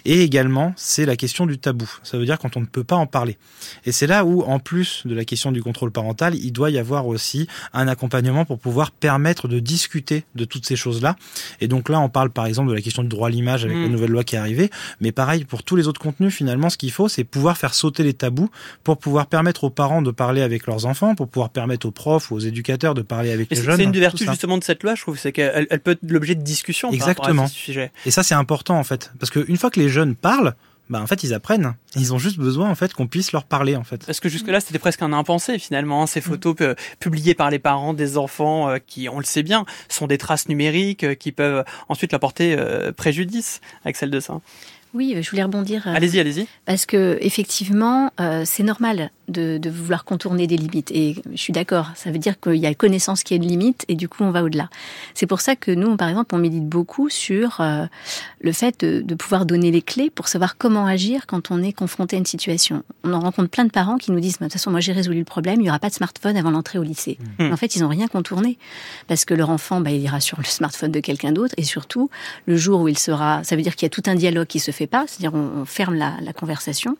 O: Et également, c'est la question du tabou. Ça veut dire quand on ne peut pas en parler. Et c'est là où, en plus de la question du contrôle parental, il doit y avoir aussi un accompagnement pour pouvoir permettre de discuter de toutes ces choses-là. Et donc là, on parle par exemple de la question du droit à l'image avec mmh. la nouvelle loi qui est arrivée. Mais pareil, pour tous les autres contenus, finalement, ce qu'il faut, c'est pouvoir faire sauter les tabous pour pouvoir permettre aux parents de parler avec leurs enfants, pour pouvoir permettre aux profs ou aux éducateurs de parler avec les jeunes.
A: C'est une des vertus justement de cette loi, je trouve, c'est qu'elle elle peut être l'objet de discussion
O: Exactement.
A: par rapport à ce sujet.
O: Et ça, c'est important en fait, parce qu'une fois que les jeunes parlent, bah en fait ils apprennent. Ils ont juste besoin en fait qu'on puisse leur parler en fait.
A: Parce que jusque là c'était presque un impensé finalement. Hein, ces photos mm. publiées par les parents des enfants euh, qui, on le sait bien, sont des traces numériques euh, qui peuvent ensuite leur porter euh, préjudice avec celle de ça.
B: Oui, je voulais rebondir.
A: Allez-y, allez-y.
B: Parce que effectivement, c'est normal de, de, vouloir contourner des limites. Et je suis d'accord, ça veut dire qu'il y a connaissance qui est une limite et du coup on va au-delà. C'est pour ça que nous, par exemple, on médite beaucoup sur euh, le fait de, de, pouvoir donner les clés pour savoir comment agir quand on est confronté à une situation. On en rencontre plein de parents qui nous disent, de toute façon, moi j'ai résolu le problème, il n'y aura pas de smartphone avant l'entrée au lycée. Mmh. en fait, ils n'ont rien contourné parce que leur enfant, bah, il ira sur le smartphone de quelqu'un d'autre et surtout, le jour où il sera, ça veut dire qu'il y a tout un dialogue qui se fait pas, c'est-à-dire on, ferme la, la conversation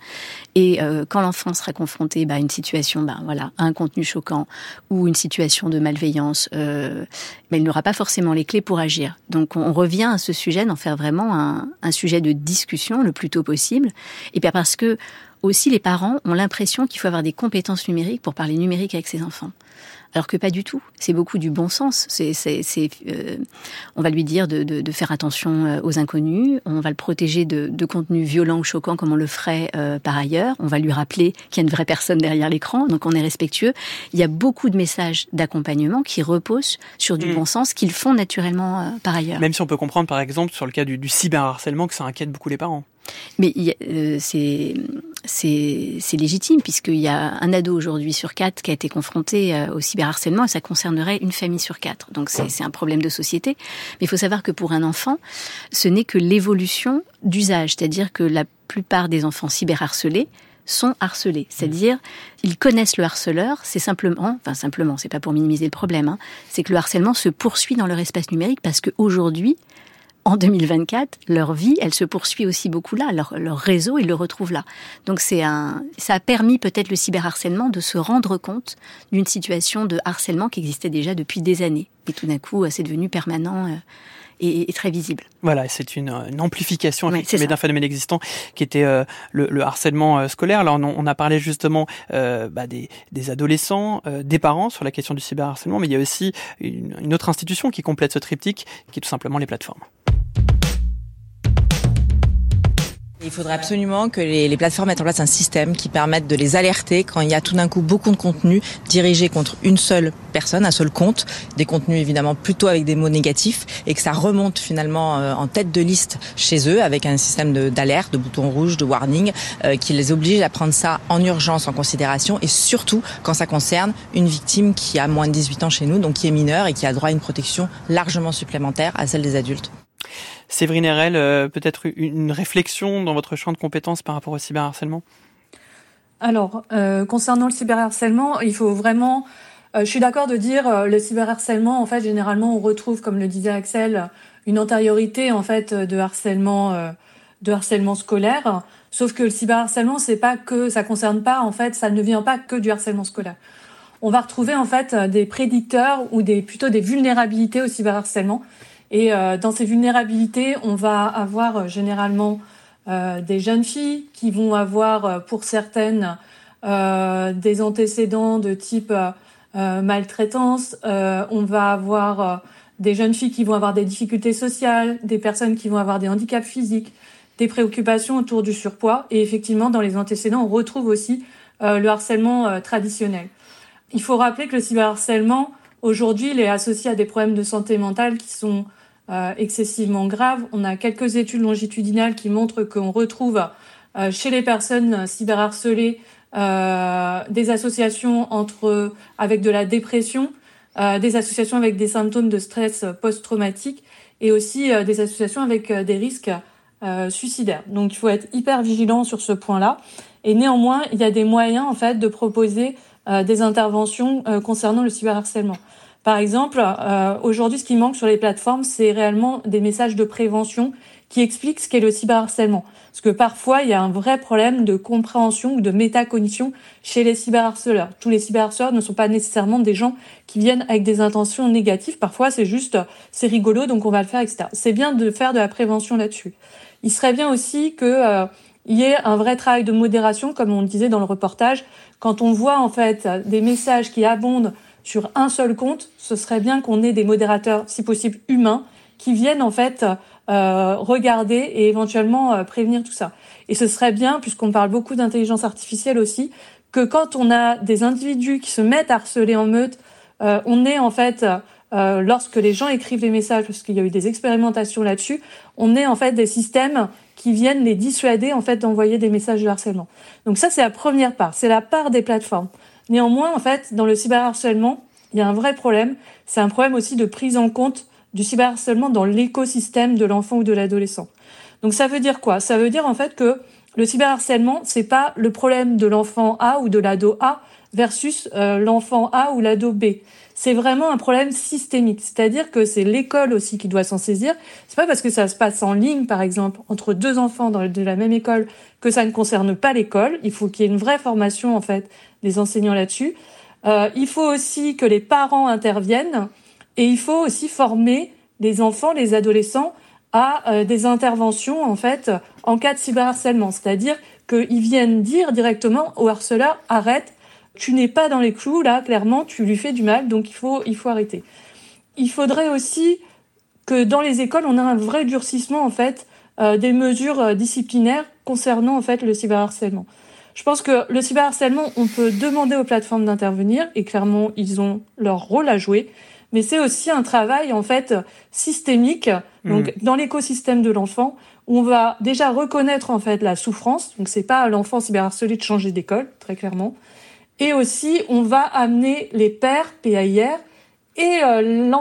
B: et euh, quand l'enfant sera confronté bah, une situation, bah, voilà, un contenu choquant ou une situation de malveillance, euh, mais il n'aura pas forcément les clés pour agir. Donc on revient à ce sujet d'en faire vraiment un, un sujet de discussion le plus tôt possible. Et bien parce que aussi les parents ont l'impression qu'il faut avoir des compétences numériques pour parler numérique avec ses enfants alors que pas du tout. C'est beaucoup du bon sens. C'est, c'est, c'est euh, on va lui dire de, de, de, faire attention euh, aux inconnus, on va le protéger de, de contenus violents ou choquants comme on le ferait euh, par ailleurs. On va lui rappeler qu'il y a une vraie personne derrière l'écran, donc on est respectueux. Il y a beaucoup de messages d'accompagnement qui reposent sur du mm. bon sens qu'ils font naturellement euh, par ailleurs.
A: Même si on peut comprendre, par exemple, sur le cas du, du cyberharcèlement, que ça inquiète beaucoup les parents.
B: Mais euh, c'est c'est légitime puisqu'il y a un ado aujourd'hui sur quatre qui a été confronté euh, au cyberharcèlement et ça concernerait une famille sur quatre. Donc c'est un problème de société. Mais il faut savoir que pour un enfant, ce n'est que l'évolution d'usage, c'est-à-dire que la plupart des enfants cyberharcelés sont harcelés, c'est-à-dire ils connaissent le harceleur, c'est simplement, enfin simplement, c'est pas pour minimiser le problème, hein, c'est que le harcèlement se poursuit dans leur espace numérique parce qu'aujourd'hui, en 2024, leur vie, elle se poursuit aussi beaucoup là. Leur, leur réseau, ils le retrouvent là. Donc c'est un, ça a permis peut-être le cyberharcèlement de se rendre compte d'une situation de harcèlement qui existait déjà depuis des années. Et tout d'un coup, c'est devenu permanent. Euh, et, très visible.
A: Voilà, c'est une, une, amplification ouais, d'un phénomène existant qui était euh, le, le, harcèlement euh, scolaire. Là, on, on, a parlé justement euh, bah, des, des, adolescents, euh, des parents sur la question du cyberharcèlement, mais il y a aussi une, une autre institution qui complète ce triptyque, qui est tout simplement les plateformes.
U: Il faudrait absolument que les, les, plateformes mettent en place un système qui permette de les alerter quand il y a tout d'un coup beaucoup de contenu dirigé contre une seule personne, un seul compte, des contenus évidemment plutôt avec des mots négatifs, et que ça remonte finalement euh, en tête de liste chez eux avec un système d'alerte, de, de boutons rouges, de warning, euh, qui les oblige à prendre ça en urgence en considération, et surtout quand ça concerne une victime qui a moins de 18 ans chez nous, donc qui est mineure et qui a droit à une protection largement supplémentaire à celle des adultes.
A: Séverine Erel, euh, peut-être une réflexion dans votre champ de compétences par rapport au cyberharcèlement?
C: Alors, euh, concernant le cyberharcèlement, il faut vraiment... Euh, je suis d'accord de dire euh, le cyberharcèlement, en fait, généralement, on retrouve, comme le disait Axel, une antériorité, en fait, de harcèlement, de harcèlement scolaire. Sauf que le cyberharcèlement, c'est pas que, ça concerne pas, en fait, ça ne vient pas que du harcèlement scolaire. On va retrouver, en fait, des prédicteurs ou des, plutôt des vulnérabilités au cyberharcèlement et euh, dans ces vulnérabilités, on va avoir euh, généralement euh, des jeunes filles qui vont avoir, pour certaines, des antécédents de type maltraitance, on va avoir des jeunes filles qui vont avoir des difficultés sociales, des personnes qui vont avoir des handicaps physiques, des préoccupations autour du surpoids. Et effectivement, dans les antécédents, on retrouve aussi le harcèlement traditionnel. Il faut rappeler que le cyberharcèlement, aujourd'hui, il est associé à des problèmes de santé mentale qui sont euh, excessivement graves. On a quelques études longitudinales qui montrent qu'on retrouve euh, chez les personnes cyberharcelées euh, des associations entre avec de la dépression, des associations avec des symptômes de stress post-traumatique et aussi des associations avec des risques suicidaires. Donc il faut être hyper vigilant sur ce point-là. Et néanmoins, il y a des moyens en fait de proposer euh, des interventions euh, concernant le cyberharcèlement. Par exemple, euh, aujourd'hui, ce qui manque sur les plateformes, c'est réellement des messages de prévention qui expliquent ce qu'est le cyberharcèlement. Parce que parfois, il y a un vrai problème de compréhension ou de métacognition chez les cyberharceleurs. Tous les cyberharceleurs ne sont pas nécessairement des gens qui viennent avec des intentions négatives. Parfois, c'est juste, c'est rigolo, donc on va le faire, etc. C'est bien de faire de la prévention là-dessus. Il serait bien aussi que il y ait un vrai travail de modération, comme on le disait dans le reportage. Quand on voit en fait des messages qui abondent sur un seul compte, ce serait bien qu'on ait des modérateurs, si possible humains, qui viennent en fait euh, regarder et éventuellement euh, prévenir tout ça. Et ce serait bien, puisqu'on parle beaucoup d'intelligence artificielle aussi, que quand on a des individus qui se mettent à harceler en meute, euh, on ait en fait lorsque les gens écrivent des messages, parce qu'il y a eu des expérimentations là-dessus, on ait en fait des systèmes qui viennent les dissuader en fait d'envoyer des messages de harcèlement. Donc ça c'est la première part, c'est la part des plateformes. Néanmoins en fait dans le cyberharcèlement, il y a un vrai problème, c'est un problème aussi de prise en compte du cyberharcèlement dans l'écosystème de l'enfant ou de l'adolescent. Donc ça veut dire quoi? Ça veut dire en fait que le cyberharcèlement c'est pas le problème de l'enfant A ou de l'ado A versus euh, l'enfant A ou l'ado B c'est vraiment un problème systémique. C'est-à-dire que c'est l'école aussi qui doit s'en saisir. C'est pas parce que ça se passe en ligne, par exemple, entre deux enfants de la même école, que ça ne concerne pas l'école. Il faut qu'il y ait une vraie formation, en fait, des enseignants là-dessus. Euh, il faut aussi que les parents interviennent et il faut aussi former les enfants, les adolescents à euh, des interventions, en fait, en cas de cyberharcèlement. C'est-à-dire qu'ils viennent dire directement au harceleur, arrête, tu n'es pas dans les clous, là, clairement, tu lui fais du mal, donc il faut, il faut arrêter. Il faudrait aussi que dans les écoles, on ait un vrai durcissement, en fait, euh, des mesures euh, disciplinaires concernant, en fait, le cyberharcèlement. Je pense que le cyberharcèlement, on peut demander aux plateformes d'intervenir, et clairement, ils ont leur rôle à jouer, mais c'est aussi un travail, en fait, systémique, donc mmh. dans l'écosystème de l'enfant, on va déjà reconnaître, en fait, la souffrance, donc c'est pas à l'enfant cyberharcelé de changer d'école, très clairement, et aussi, on va amener les pères, PAIR, et, euh,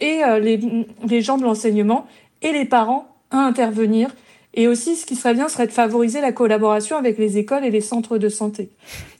C: et euh, les, gens de l'enseignement et les parents à intervenir. Et aussi, ce qui serait bien serait de favoriser la collaboration avec les écoles et les centres de santé.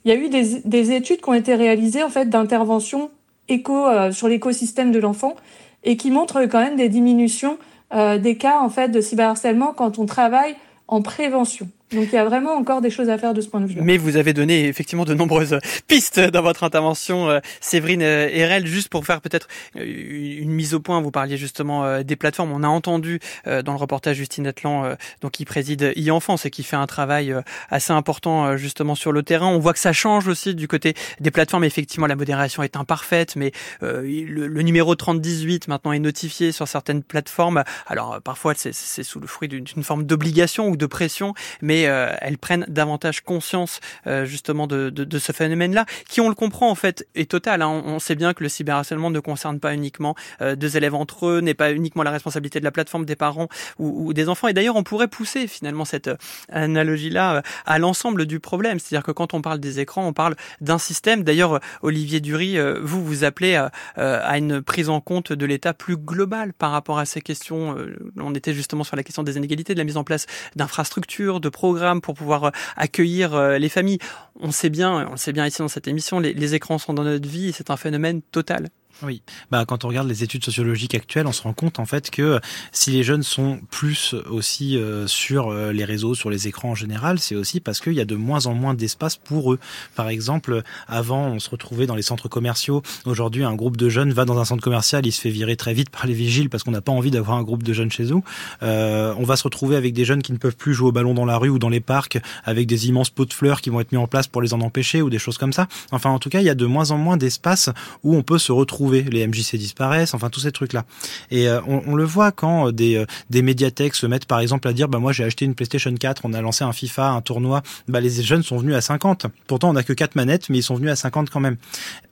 C: Il y a eu des, des études qui ont été réalisées en fait d'intervention éco euh, sur l'écosystème de l'enfant et qui montrent quand même des diminutions euh, des cas en fait de cyberharcèlement quand on travaille en prévention. Donc il y a vraiment encore des choses à faire de ce point de vue.
A: Mais vous avez donné effectivement de nombreuses pistes dans votre intervention, euh, Séverine euh, Erel, juste pour faire peut-être euh, une mise au point. Vous parliez justement des plateformes. On a entendu dans le reportage Justine Atlan, donc qui préside e-enfance et qui fait un travail assez important justement sur le terrain. On voit que ça change aussi du côté des plateformes. Effectivement, la modération est imparfaite, mais le, numéro 3018 maintenant est notifié sur certaines plateformes. Alors parfois c'est sous le fruit d'une forme d'obligation ou de pression, mais euh, elles prennent davantage conscience euh, justement de, de, de ce phénomène-là, qui on le comprend en fait est total. Hein. On, sait bien que le cyberharcèlement ne concerne pas uniquement euh, deux élèves entre eux, n'est pas uniquement la responsabilité de la plateforme, des parents ou, ou des enfants. Et d'ailleurs, on pourrait pousser finalement cette analogie-là à l'ensemble du problème. C'est-à-dire que quand on parle des écrans, on parle d'un système. D'ailleurs, Olivier Dury, vous vous appelez à une prise en compte de l'État plus global par rapport à ces questions. On était justement sur la question des inégalités, de la mise en place d'infrastructures, de programmes pour pouvoir euh, accueillir euh, les familles. On sait bien, on sait bien ici dans cette émission, les, écrans sont dans notre vie et c'est un phénomène total.
O: Oui, bah quand on regarde les études sociologiques actuelles, on se rend compte en fait que si les jeunes sont plus aussi euh, sur euh, les réseaux, sur les écrans en général, c'est aussi parce qu'il y a de moins en moins d'espace pour eux. Par exemple, avant on se retrouvait dans les centres commerciaux. Aujourd'hui, un groupe de jeunes va dans un centre commercial, il se fait virer très vite par les vigiles parce qu'on n'a pas envie d'avoir un groupe de jeunes chez nous. Euh, on va se retrouver avec des jeunes qui ne peuvent plus jouer au ballon dans la rue ou dans les parcs, avec des immenses pots de fleurs qui vont être mis en place pour les en empêcher ou des choses comme ça. Enfin, en tout cas, il y a de moins en moins d'espace où on peut se retrouver. Les MJC disparaissent, enfin tous ces trucs-là. Et euh, on, le voit quand des, euh, des médiathèques se mettent par exemple à dire, bah moi j'ai acheté une PlayStation 4, on a lancé un FIFA, un tournoi, bah les jeunes sont venus à 50. Pourtant on n'a que quatre manettes, mais ils sont venus à 50 quand même.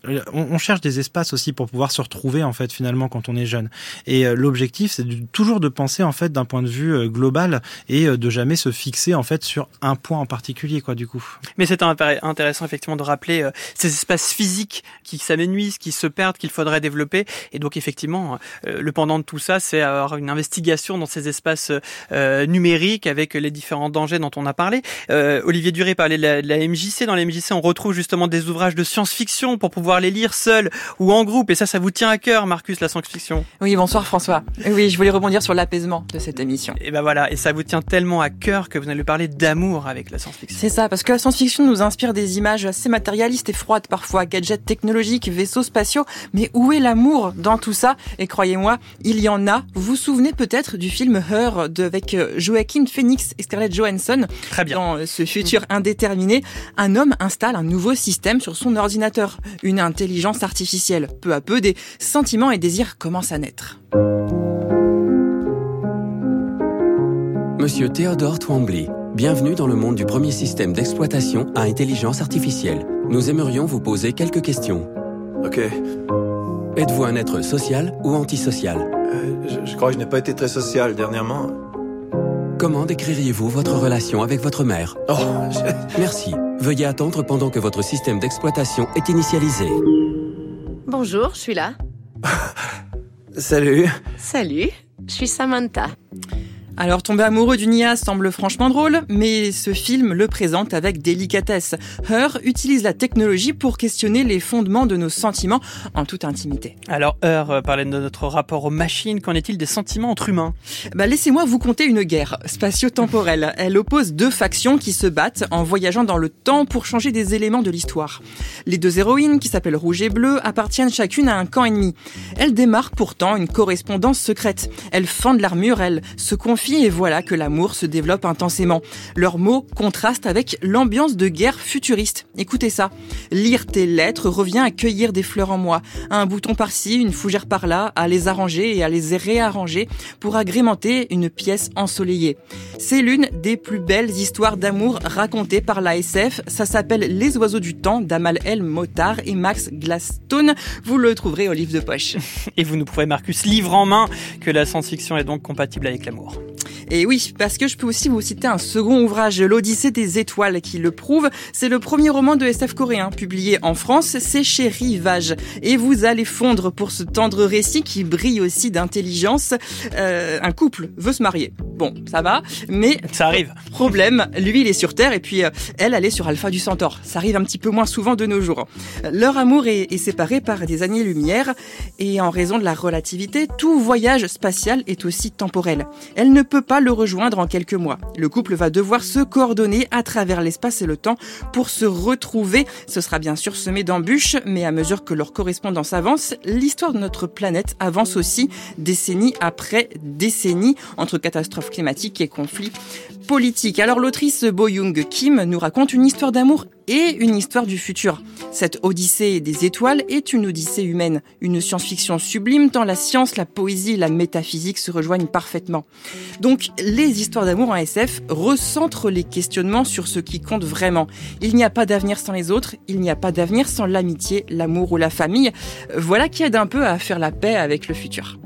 O: Euh, on, cherche des espaces aussi pour pouvoir se retrouver en fait finalement quand on est jeune. Et euh, l'objectif c'est toujours de penser en fait d'un point de vue global et de jamais se fixer en fait sur un point en particulier quoi du coup.
A: Mais c'est intéressant effectivement de rappeler euh, ces espaces physiques qui s'amenuisent, qui se perdent, qu'il faudrait développer. Et donc effectivement, euh, le pendant de tout ça, c'est avoir une investigation dans ces espaces euh, numériques avec les différents dangers dont on a parlé. Olivier Duré parlait de la, de la, MJC. Dans la MJC, on retrouve justement des ouvrages de science-fiction pour pouvoir les lire seul ou en groupe. Et ça, ça vous tient à cœur, Marcus, la science-fiction?
V: Oui, bonsoir François. Oui, je voulais rebondir sur l'apaisement de cette émission.
A: Et ben voilà, et ça vous tient tellement à cœur que vous allez parler d'amour avec la science-fiction.
V: C'est ça, parce que la science-fiction nous inspire des images assez matérialistes et froides parfois, gadgets technologiques, vaisseaux spatiaux. Mais où est l'amour dans tout ça? Et croyez-moi, il y en a. Vous vous souvenez peut-être du film Her de, avec euh, Joaquin Phoenix et Scarlett Johansson
A: Très bien.
V: Dans ce futur indéterminé, un homme installe un nouveau système sur son ordinateur, une intelligence artificielle. Peu à peu, des sentiments et désirs commencent à naître.
W: Monsieur Théodore Twombly, bienvenue dans le monde du premier système d'exploitation à intelligence artificielle. Nous aimerions vous poser quelques questions.
X: Ok.
W: Êtes-vous un être social ou antisocial
X: euh, je, je, crois que je n'ai pas été très social dernièrement.
W: Comment décririez-vous votre relation avec votre mère
X: Oh,
W: je... Merci. Veuillez attendre pendant que votre système d'exploitation est initialisé.
Y: Bonjour, je suis là.
X: Salut.
Y: Salut, je suis Samantha.
V: Alors tomber amoureux d'une IA semble franchement drôle, mais ce film le présente avec délicatesse. Her utilise la technologie pour questionner les fondements de nos sentiments en toute intimité.
A: Alors Her euh, parlait de notre rapport aux machines, qu'en est-il des sentiments entre humains?
V: Bah, Laissez-moi vous conter une guerre spatio-temporelle. Elle oppose deux factions qui se battent en voyageant dans le temps pour changer des éléments de l'histoire. Les deux héroïnes, qui s'appellent Rouge et Bleu, appartiennent chacune à un camp ennemi. Elles démarquent pourtant une correspondance secrète. Elles fendent l'armure, elles se confient et voilà que l'amour se développe intensément. Leurs mots contrastent avec l'ambiance de guerre futuriste. Écoutez ça. Lire tes lettres revient à cueillir des fleurs en moi. Un bouton par-ci, une fougère par-là, à les arranger et à les réarranger pour agrémenter une pièce ensoleillée. C'est l'une des plus belles histoires d'amour racontées par la SF. Ça s'appelle Les oiseaux du temps d'Amal El Motard et Max Gladstone. Vous le trouverez au livre de poche.
A: Et vous nous prouvez, Marcus, livre en main, que la science-fiction est donc compatible avec l'amour.
V: Et oui, parce que je peux aussi vous citer un second ouvrage, L'Odyssée des étoiles, qui le prouve. C'est le premier roman de SF coréen, publié en France, c'est chez Rivage. Et vous allez fondre pour ce tendre récit qui brille aussi d'intelligence. Euh, un couple veut se marier. Bon, ça va, mais...
A: Ça arrive.
V: Problème, lui il est sur Terre et puis euh, elle, elle est sur Alpha du Centaure. Ça arrive un petit peu moins souvent de nos jours. Leur amour est, est séparé par des années-lumière et en raison de la relativité, tout voyage spatial est aussi temporel. Elle ne peut pas le rejoindre en quelques mois. Le couple va devoir se coordonner à travers l'espace et le temps pour se retrouver. Ce sera bien sûr semé d'embûches, mais à mesure que leur correspondance avance, l'histoire de notre planète avance aussi décennie après décennie entre catastrophes climatiques et conflits politiques. Alors l'autrice Bo Young Kim nous raconte une histoire d'amour et une histoire du futur. Cette Odyssée des étoiles est une Odyssée humaine, une science-fiction sublime tant la science, la poésie la métaphysique se rejoignent parfaitement. Donc les histoires d'amour en SF recentrent les questionnements sur ce qui compte vraiment. Il n'y a pas d'avenir sans les autres, il n'y a pas d'avenir sans l'amitié, l'amour ou la famille. Voilà qui aide un peu à faire la paix avec le futur.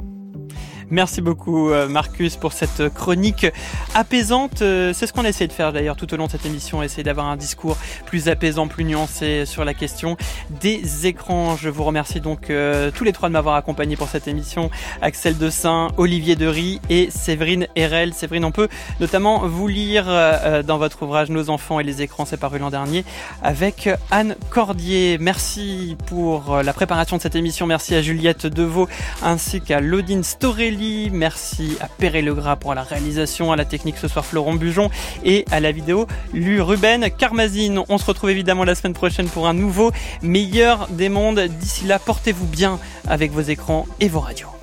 A: Merci beaucoup euh, Marcus pour cette chronique apaisante. Euh, c'est ce qu'on essaie de faire d'ailleurs tout au long de cette émission, essayer d'avoir un discours plus apaisant, plus nuancé sur la question des écrans. Je vous remercie donc euh, tous les trois de m'avoir accompagné pour cette émission. Axel Dessin, Olivier Dery et Séverine Erel. Séverine, on peut notamment vous lire dans votre ouvrage Nos enfants et les écrans, c'est paru l'an dernier, avec Anne Cordier. Merci pour la préparation de cette émission. Merci à Juliette Deveau ainsi qu'à Lodine Storelli Merci à Perret Legras pour la réalisation, à la technique ce soir Florent Bujon et à la vidéo Lu Ruben Carmazine. On se retrouve évidemment la semaine prochaine pour un nouveau meilleur des mondes. D'ici là, portez-vous bien avec vos écrans et vos radios.